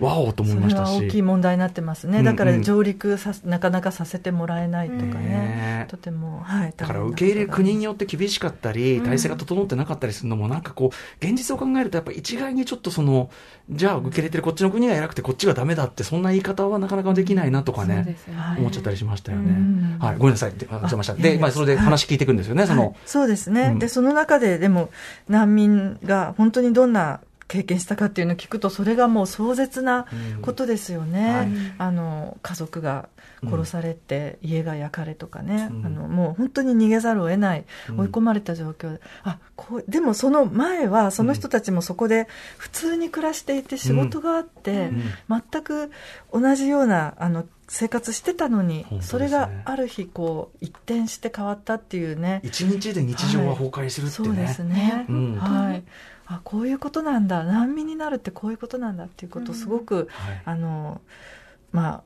Speaker 2: わおと思いましたし。
Speaker 4: 大きい問題になってますね、だから上陸さ、なかなかさせてもらえないとかね、とても、はい、
Speaker 2: だから受け入れ国によって厳しかったり、体制が整ってなかったりするのも、なんかこう、現実を考えると、やっぱ一概にちょっとその、じゃあ受け入れてるこっちの国が偉くて、こっちがだめだって、そんな言い方はなかなかできないなとかね、思っちゃったりしましたよね。はい、ごめんなさい、邪魔した。で、まあ、それで話聞いていくんですよね、その。
Speaker 4: そうですね。で、その中で、でも、難民が本当にどんな経験したかっていうのを聞くとそれがもう壮絶なことですよね、うんはい、あの家族が殺されて、家が焼かれとかね、うん、あのもう本当に逃げざるを得ない、追い込まれた状況。であこうでもその前はその人たちもそこで普通に暮らしていて仕事があって、全く同じようなあの生活してたのに、ね、それがある日こう一転して変わったっていうね。
Speaker 2: 一日で日常が崩壊するってね、はい、そうですね、
Speaker 4: うん、はいあこういうことなんだ。難民になるってこういうことなんだっていうことをすごく、うんはい、あのまあ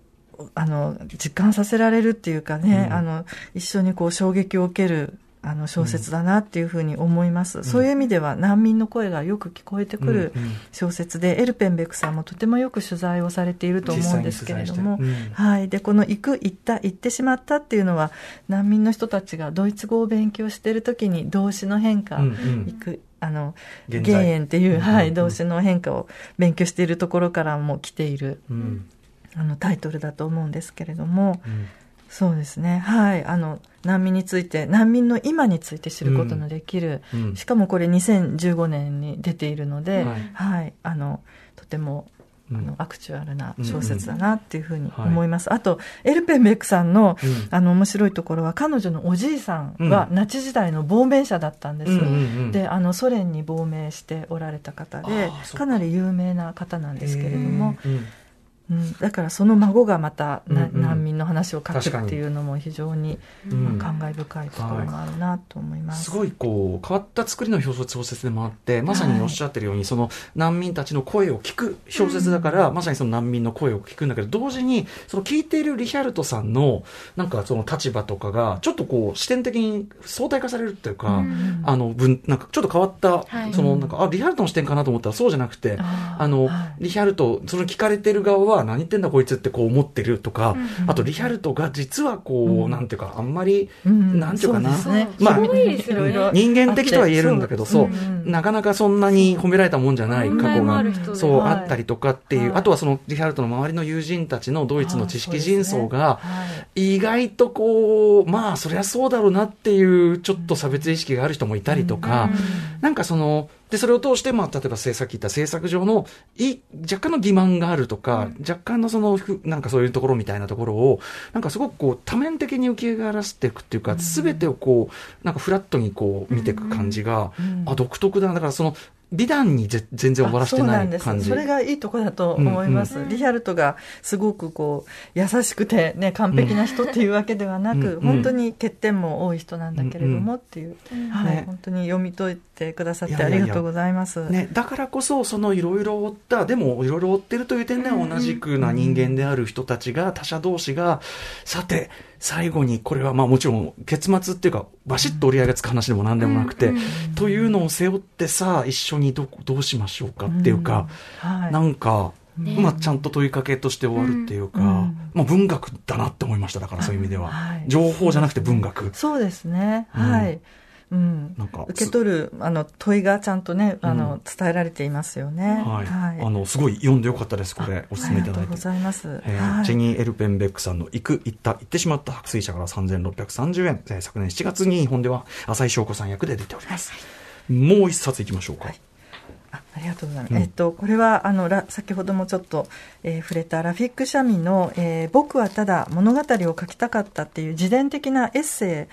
Speaker 4: あの実感させられるっていうかね、うん、あの一緒にこう衝撃を受けるあの小説だなっていうふうに思います、うん、そういう意味では難民の声がよく聞こえてくる小説で、うん。うん、エルペンベックさんもとてもよく取材をされていると思うんですけれども、うん、はい、でこの行く行った行ってしまったっていうのは難民の人たちがドイツ語を勉強している時に動詞の変化、行くあの減塩っていう、はい、動詞の変化を勉強しているところからも来ている、うん、あのタイトルだと思うんですけれども、うん、そうですね。はいあの難民について難民の今について知ることのできる、うん、しかもこれ2015年に出ているので、はい、はい、あのとてもあのアクチュアルな小説だなっていうふうに思います、うんうんはい、あとエルペンベックさんの,、あの面白いところは彼女のおじいさんはナチ時代の亡命者だったんです、うんうんうん、であのソ連に亡命しておられた方でか。なり有名な方なんですけれども、うんうん、だからその孫がまた、うんうん、難民の話を書くっていうのも非常に、まあ、感慨深いところもあるなと思います、
Speaker 2: はい、すごいこう変わった作りの小説でもあってまさにおっしゃってるように、はい、その難民たちの声を聞く小説だから、うん、まさにその難民の声を聞くんだけど同時にその聞いているリヒャルトさんのなんかその立場とかがちょっとこう視点的に相対化されるっていうか、うん、あの分なんかちょっと変わった、はい、そのなんかあリヒャルトの視点かなと思ったらそうじゃなくてあの、リヒャルトその聞かれてる側は何言ってんだこいつってこう思ってるとか、うん、あとリヒャルトが実はこう、うん、なんていうかあんまり、うん、なんていうかな、ね、まあ人間的とは言えるんだけどそう、なかなかそんなに褒められたもんじゃない過去が。そうあったりとかっていう、はい、あとはそのリヒャルトの周りの友人たちのドイツの知識人層が、意外とこうまあそりゃそうだろうなっていうちょっと差別意識がある人もいたりとか、なんかそので、それを通して、まあ、例えば制作、言った制作上の、い、若干の欺瞞があるとか、若干のその、ふなんかそういうところみたいなところを、なんかすごくこう、多面的に浮き上がらせていくっていうか、すべてをこう、なんかフラットにこう、見ていく感じが、あ、独特だな。だからその、美談にぜ全然終わらせてない感じ。
Speaker 4: それがいいとこだと思います。うんうん、リヒャルトがすごくこう、優しくてね、完璧な人っていうわけではなく、うん、本当に欠点も多い人なんだけれどもっていう、うんうん、はい、ね、本当に読み解いてくださってありがとうございます。
Speaker 2: ね、だからこそ、そのいろいろ追った、でもいろいろ追ってるという点では同じくな人間である人たちが、他者同士が、さて、最後にこれはまあもちろん結末っていうかバシッと折り合いがつく話でも何でもなくて、というのを背負ってさあ一緒にどどうしましょうかっていうか、はい、なんか、ね、まあちゃんと問いかけとして終わるっていうか、うん、まあ文学だなって思いましただからそういう意味では、はい、情報じゃなくて文学。
Speaker 4: そうですね。はい、うん、なんか受け取るあの問いがちゃんとねあの、伝えられていますよね、
Speaker 2: はい、はい、あのすごい読んでよかったですこれ。お勧めいただいて。ありが
Speaker 4: とうございます、
Speaker 2: えー、はい、ジェニー・エルペンベックさんの「行く行った行ってしまった白水社」から3630円、えー、昨年7月に日本では浅井翔子さん役で出ております、もう一冊いきましょうか、はい
Speaker 4: あありがとうございます。うん、えっと、これは、あの、ら、先ほどもちょっと、えー、触れたラフィック・シャミの、えー、僕はただ物語を書きたかったっていう自伝的なエッセ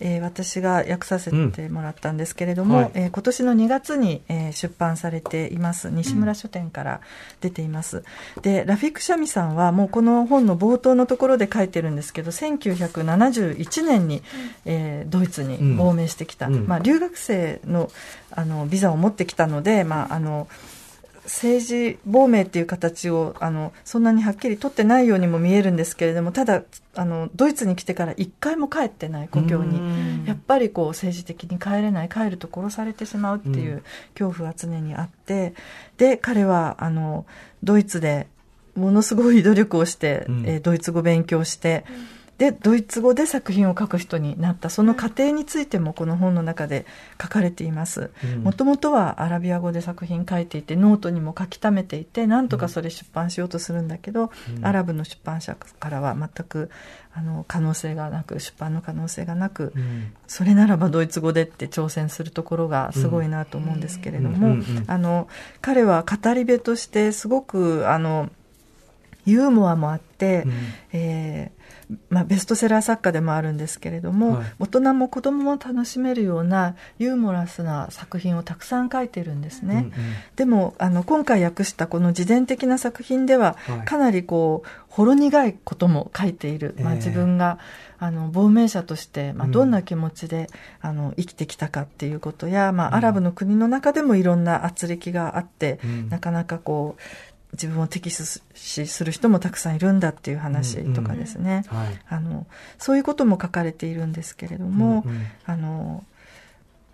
Speaker 4: イ、えー、私が訳させてもらったんですけれども、うん。はい、えー、今年の2月に、えー、出版されています。西村書店から出ています。うん、で、ラフィック・シャミさんはもうこの本の冒頭のところで書いてるんですけど、1971年に、えー、ドイツに亡命してきた、うん、まあ、留学生のあのビザを持ってきたので、まあ、あの政治亡命っていう形をあのそんなにはっきり取ってないようにも見えるんですけれどもただあのドイツに来てから一回も帰ってない故郷に。やっぱりこう政治的に帰れない帰ると殺されてしまうっていう恐怖は常にあってで彼はあのドイツでものすごい努力をして、うん、えー、ドイツ語勉強して。うんでドイツ語で作品を書く人になった。その過程についてもこの本の中で書かれています。もともとはアラビア語で作品書いていてノートにも書き溜めていてなんとかそれ出版しようとするんだけど、うん、アラブの出版社からは全くあの可能性がなく出版の可能性がなく、うん、それならばドイツ語でって挑戦するところがすごいなと思うんですけれども、あの彼は語り部としてすごくあのユーモアもあって、うん、えーまあ、ベストセラー作家でもあるんですけれども、はい、大人も子供も楽しめるようなユーモラスな作品をたくさん書いてるんですね、うんうん、でもあの今回訳したこの自伝的な作品では、はい、かなりこうほろ苦いことも書いている、まあ、自分が、あの亡命者として、まあ、どんな気持ちで、うん、あの生きてきたかっていうことや、まあ、アラブの国の中でもいろんな圧力があって、うん、なかなかこう自分を敵視する人もたくさんいるんだっていう話とかですね、うんうんはい、あのそういうことも書かれているんですけれども、うんうん、あの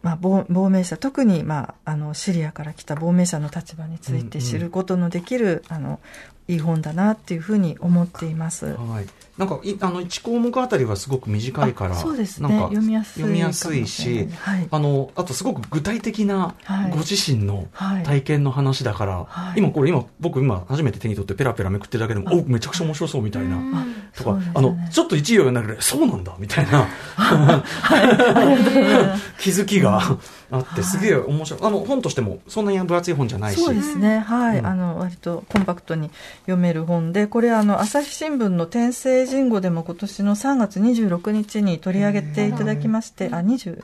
Speaker 4: まあ、亡命者特に、まあ、あのシリアから来た亡命者の立場について知ることのできる、うんうん、あのいい本だなっていうふうに思っています。
Speaker 2: はいなんかいあの1項目あたりはすごく短いから
Speaker 4: そうですね。なんか読みやすい
Speaker 2: 読みやすいし、はい、あのあとすごく具体的なご自身の体験の話だから、はい、今これ今僕今初めて手に取ってペラペラめくってるだけでもおめちゃくちゃ面白そうみたいなとか、ね、あのちょっと一行になるそうなんだみたいな 気づきがあってすげえ面白い。あの本としてもそんなに分厚い本じゃないし。
Speaker 4: そうですね。はい、うん、あの割とコンパクトに読める本でこれあの朝日新聞の天聖神語でも今年の3月26日に取り上げていただきまして、あ、25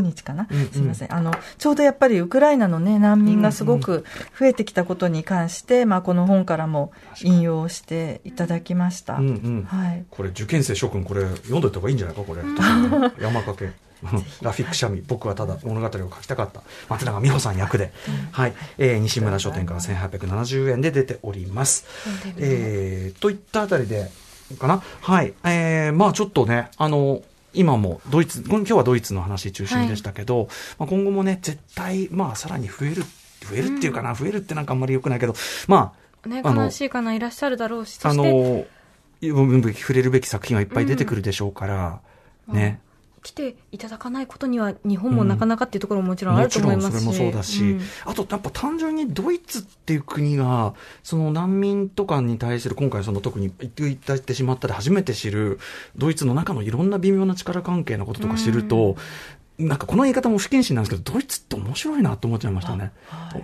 Speaker 4: 日かな、うんうん、すみません。あのちょうどやっぱりウクライナの、ね、難民がすごく増えてきたことに関して、うんうん、まあ、この本からも引用していただきました、うんうん。はい、
Speaker 2: これ受験生諸君これ読んどいた方がいいんじゃないかこれ。山かけ。ラフィック・シャミ僕はただ物語を書きたかった。松永美穂さん役で、はい。えー、西村書店から1870円で出ております。えー、といったあたりでかな？はい。えー、まあちょっとね、あの、今もドイツ、今日はドイツの話中心でしたけど、はい、まあ、今後もね、絶対、まあさらに増える、増えるっていうかな、うん、増えるってなんかあんまり良くないけど、ま
Speaker 3: あ、ね、悲しいかないらっしゃるだろうし、
Speaker 2: あの、触れるべき作品はいっぱい出てくるでしょうから、うん、ね。
Speaker 3: 来ていただかないことには日本もなかなかっていうところももちろんあると思いますし、
Speaker 2: うん、それもそうだし、うん、あとやっぱ単純にドイツっていう国がその難民とかに対する今回その特に言ってしまったで初めて知るドイツの中のいろんな微妙な力関係のこととか知ると、なんかこの言い方も不謹慎なんですけど、ドイツって面白いなと思っちゃいましたね。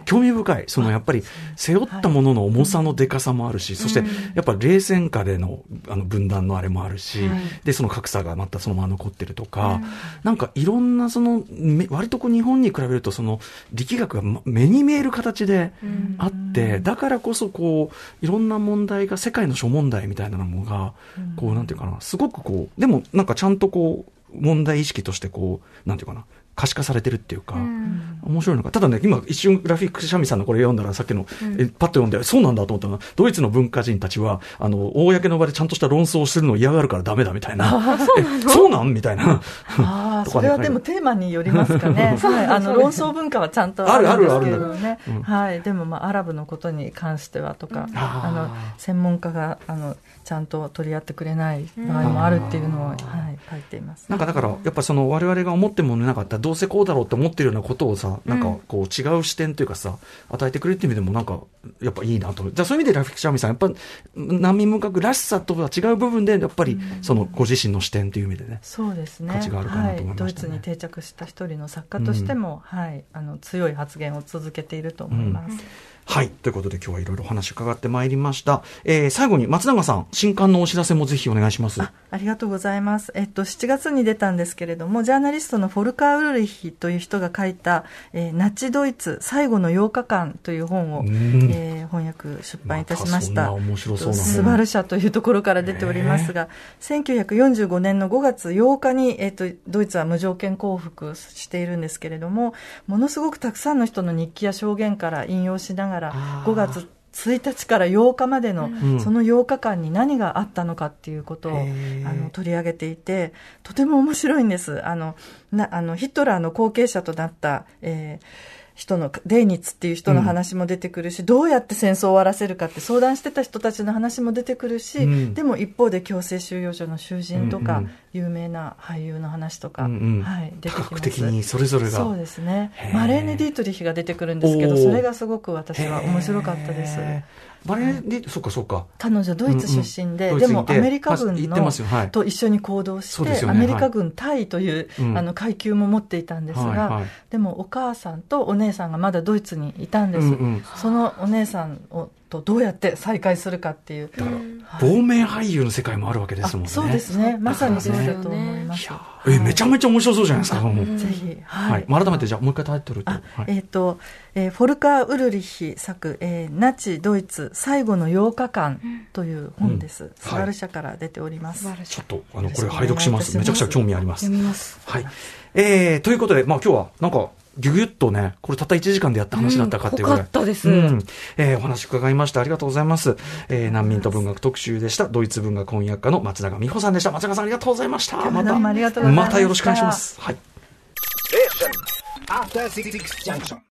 Speaker 2: 興味深い。そのやっぱり背負ったものの重さのでかさもあるし、そしてやっぱ冷戦下でのあの分断のあれもあるし、で、その格差がまたそのまま残ってるとか、なんかいろんなその、割とこう日本に比べるとその力学が目に見える形であって、だからこそこう、いろんな問題が世界の諸問題みたいなのが、こうなんていうかな、すごくこう、でもなんかちゃんとこう、問題意識としてこう、なんていうかな、可視化されてるっていうか、うん、面白いのか。ただね、今一瞬グラフィックシャミさんのこれ読んだら、さっきの、うん、えパッと読んで、そうなんだと思ったのは、ドイツの文化人たちは、あの、公の場でちゃんとした論争をするのを嫌がるからダメだみたいな。そうなんみたいな。
Speaker 4: ああ、それはでもテーマによりますかね。はい。あの、論争文化はちゃんとあるんですけどね。はい。でも、まあ、アラブのことに関してはとか、あの、専門家が、あの、ちゃんと取り合ってくれない場合もあるっていうのを、はい、書いています、
Speaker 2: なんかだから、やっぱその我々が思ってもなかった、どうせこうだろうって思ってるようなことをさ、なんかこう違う視点というかさ、与えてくれるっていう意味でもなんか、やっぱいいなと。じゃそういう意味でラフィクシャーミさん、やっぱ難民文学らしさとは違う部分で、やっぱりそのご自身の視点という意味でね、
Speaker 4: そうですね。
Speaker 2: 価値があるかなと思いま
Speaker 4: す、ね、ドイツに定着した一人の作家としても、うん、はい、あの強い発言を続けていると思います。うん
Speaker 2: はい。ということで今日はいろいろ話伺ってまいりました。えー、最後に松永さん、新刊のお知らせもぜひお願いします。
Speaker 4: あありがとうございます。えっと、7月に出たんですけれども、ジャーナリストのフォルカー・ウルリヒという人が書いた、えー、ナチドイツ最後の8日間という本を、えー、翻訳出版いたしました。
Speaker 2: 面白そう
Speaker 4: スバル社というところから出ておりますが、1945年の5月8日に、えっと、ドイツは無条件降伏しているんですけれども、ものすごくたくさんの人の日記や証言から引用しながら、5月1日から8日までの、その8日間に何があったのかっていうことを、あの取り上げていてとても面白いんです。あのなあのヒトラーの後継者となった、えー人の、デイニッツっていう人の話も出てくるし、うん、どうやって戦争を終わらせるかって相談してた人たちの話も出てくるし、うん、でも一方で強制収容所の囚人とか、うんうん、有名な俳優の話とか、うんうん、はい、出てきます。
Speaker 2: 的にそれぞれが。
Speaker 4: そうですね。マレーネ・ディートリヒが出てくるんですけど、それがすごく私は面白かったです。
Speaker 2: バレーで、そうかそうか。
Speaker 4: 彼女ドイツ出身で、でもアメリカ軍の、と一緒に行動して、アメリカ軍対という、あの階級も持っていたんですが、でもお母さんとお姉さんがまだドイツにいたんです。そのお姉さんをとどうやって再会するかっていう。
Speaker 2: 亡命俳優の世界もあるわけですもんね。
Speaker 4: そうですね。まさにそうだと思います。
Speaker 2: え、めちゃめちゃ面白そうじゃないですか。
Speaker 4: ぜひ。
Speaker 2: はい。改めてじゃあもう一回タイトルと。
Speaker 4: えっと、えフォルカー・ウルリヒ作、えナチ・ドイツ最後の8日間という本です。スバル社から出ております。
Speaker 2: ちょっと、あの、これ拝読します。めちゃくちゃ興味あります。
Speaker 3: 読みます。
Speaker 2: はい。えー、ということで、まあ今日はなんか、ぎゅぎゅっとね、これたった1時間でやった話だったかっていうぐらい。
Speaker 3: うん、かったです。うん。
Speaker 2: えー、お話伺いました。ありがとうございます。えー、難民と文学特集でした。ドイツ文学翻訳家の松永美穂さんでした。松永さんありがとうございました。
Speaker 4: また、
Speaker 2: またよろしくお願いします。はい。